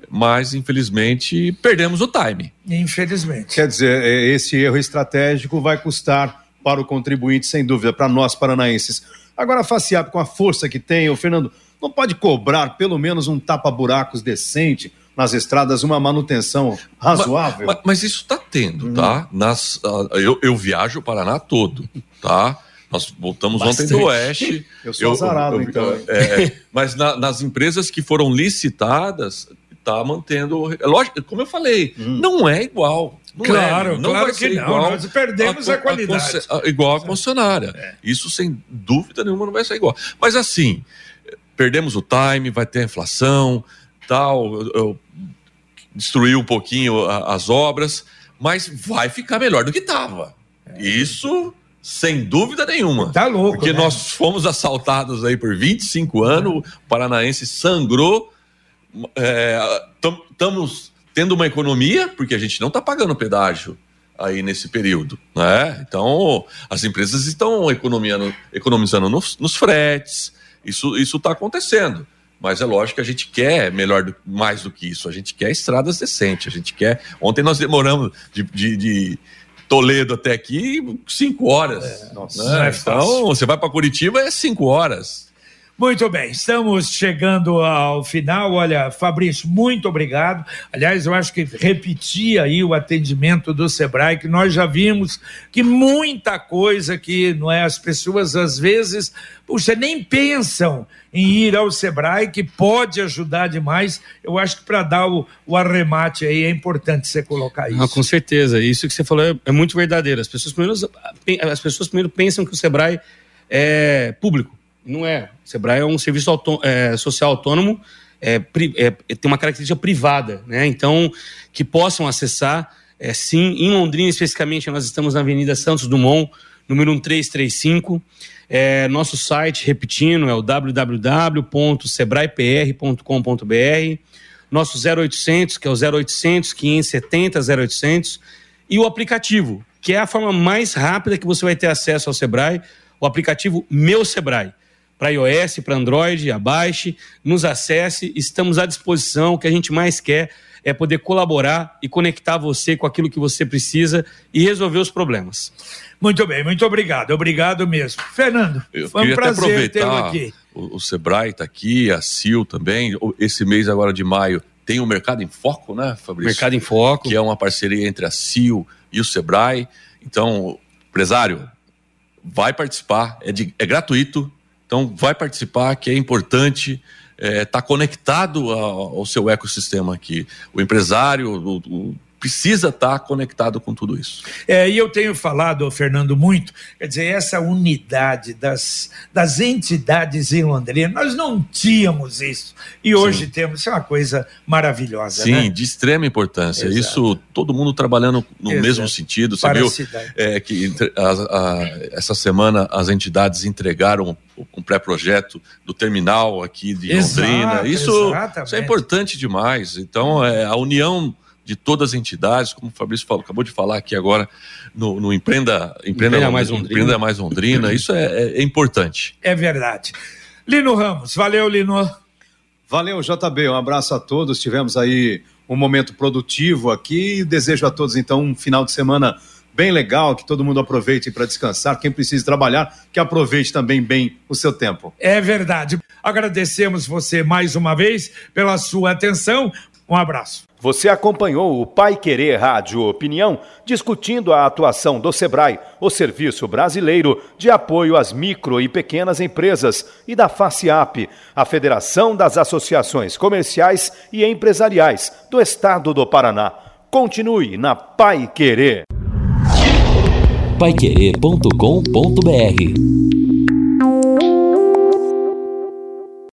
mas infelizmente perdemos o time. Infelizmente. Quer dizer, é, esse erro estratégico vai custar para o contribuinte, sem dúvida, para nós paranaenses. Agora, a FACIAP, com a força que tem, o Fernando, não pode cobrar pelo menos um tapa-buracos decente nas estradas uma manutenção razoável? Mas, mas, mas isso está tendo, tá? Uhum. Nas, uh, eu, eu viajo o Paraná todo, tá? Nós voltamos Bastante. ontem do Oeste. Eu sou eu, azarado, eu, eu, então. É, mas na, nas empresas que foram licitadas, está mantendo. É lógico, como eu falei, hum. não é igual. Não claro, é, não claro que não. Igual Nós perdemos a, a qualidade. A, a, igual a concessionária. É. Isso, sem dúvida nenhuma, não vai ser igual. Mas assim, perdemos o time, vai ter a inflação, tal. Eu, eu destruiu um pouquinho as obras, mas vai ficar melhor do que estava. É. Isso sem dúvida nenhuma. Tá louco. Porque né? nós fomos assaltados aí por 25 anos, o paranaense sangrou. Estamos é, tendo uma economia, porque a gente não está pagando pedágio aí nesse período, né? Então, as empresas estão economizando, economizando nos, nos fretes, isso está acontecendo. Mas é lógico que a gente quer melhor, do, mais do que isso. A gente quer estradas decentes. A gente quer. Ontem nós demoramos de, de, de Toledo até aqui cinco horas. É, nossa, né? é então, você vai para Curitiba é cinco horas. Muito bem, estamos chegando ao final. Olha, Fabrício, muito obrigado. Aliás, eu acho que repetir aí o atendimento do Sebrae, que nós já vimos que muita coisa que não é as pessoas às vezes, puxa, nem pensam em ir ao Sebrae, que pode ajudar demais. Eu acho que para dar o, o, arremate aí é importante você colocar isso. Ah, com certeza, isso que você falou é, é muito verdadeiro. As pessoas primeiro, as pessoas primeiro pensam que o Sebrae é público não é. O Sebrae é um serviço é, social autônomo, é, é, tem uma característica privada, né? Então, que possam acessar, é, sim, em Londrina especificamente, nós estamos na Avenida Santos Dumont, número 1335. É, nosso site, repetindo, é o www.sebraepr.com.br. Nosso 0800, que é o 0800 570 0800. E o aplicativo, que é a forma mais rápida que você vai ter acesso ao Sebrae, o aplicativo Meu Sebrae para iOS, para Android, abaixe, nos acesse, estamos à disposição. O que a gente mais quer é poder colaborar e conectar você com aquilo que você precisa e resolver os problemas. Muito bem, muito obrigado, obrigado mesmo. Fernando, Eu foi um prazer tê-lo aqui. O, o Sebrae está aqui, a CIL também. Esse mês agora de maio tem o Mercado em Foco, né, Fabrício? Mercado em Foco. Que é uma parceria entre a CIL e o Sebrae. Então, empresário, vai participar, é, de, é gratuito, então, vai participar, que é importante estar é, tá conectado ao, ao, seu ecossistema aqui. O empresário, o, o precisa estar conectado com tudo isso. É, e eu tenho falado, Fernando, muito, quer dizer, essa unidade das, das entidades em Londrina, nós não tínhamos isso. E hoje Sim. temos, isso é uma coisa maravilhosa. Sim, né? de extrema importância. Exato. Isso, todo mundo trabalhando no Exato. mesmo sentido. Você Para viu é, que a, a, essa semana as entidades entregaram um pré-projeto do terminal aqui de Exato, Londrina. Isso, isso é importante demais. Então, é, a união de todas as entidades, como o Fabrício falou, acabou de falar aqui agora no, no Empreenda, Empreenda, Empreenda, Mais Londrina. Empreenda Mais Londrina. Isso é, é, é importante. É verdade. Lino Ramos, valeu, Lino. Valeu, JB. Um abraço a todos. Tivemos aí um momento produtivo aqui. Desejo a todos, então, um final de semana bem legal, que todo mundo aproveite para descansar. Quem precisa trabalhar, que aproveite também bem o seu tempo. É verdade. Agradecemos você mais uma vez pela sua atenção. Um abraço. Você acompanhou o Pai Querer Rádio Opinião discutindo a atuação do Sebrae, o Serviço Brasileiro de Apoio às Micro e Pequenas Empresas, e da FACIAP, a Federação das Associações Comerciais e Empresariais do Estado do Paraná. Continue na Pai Querer. Paiquerê.com.br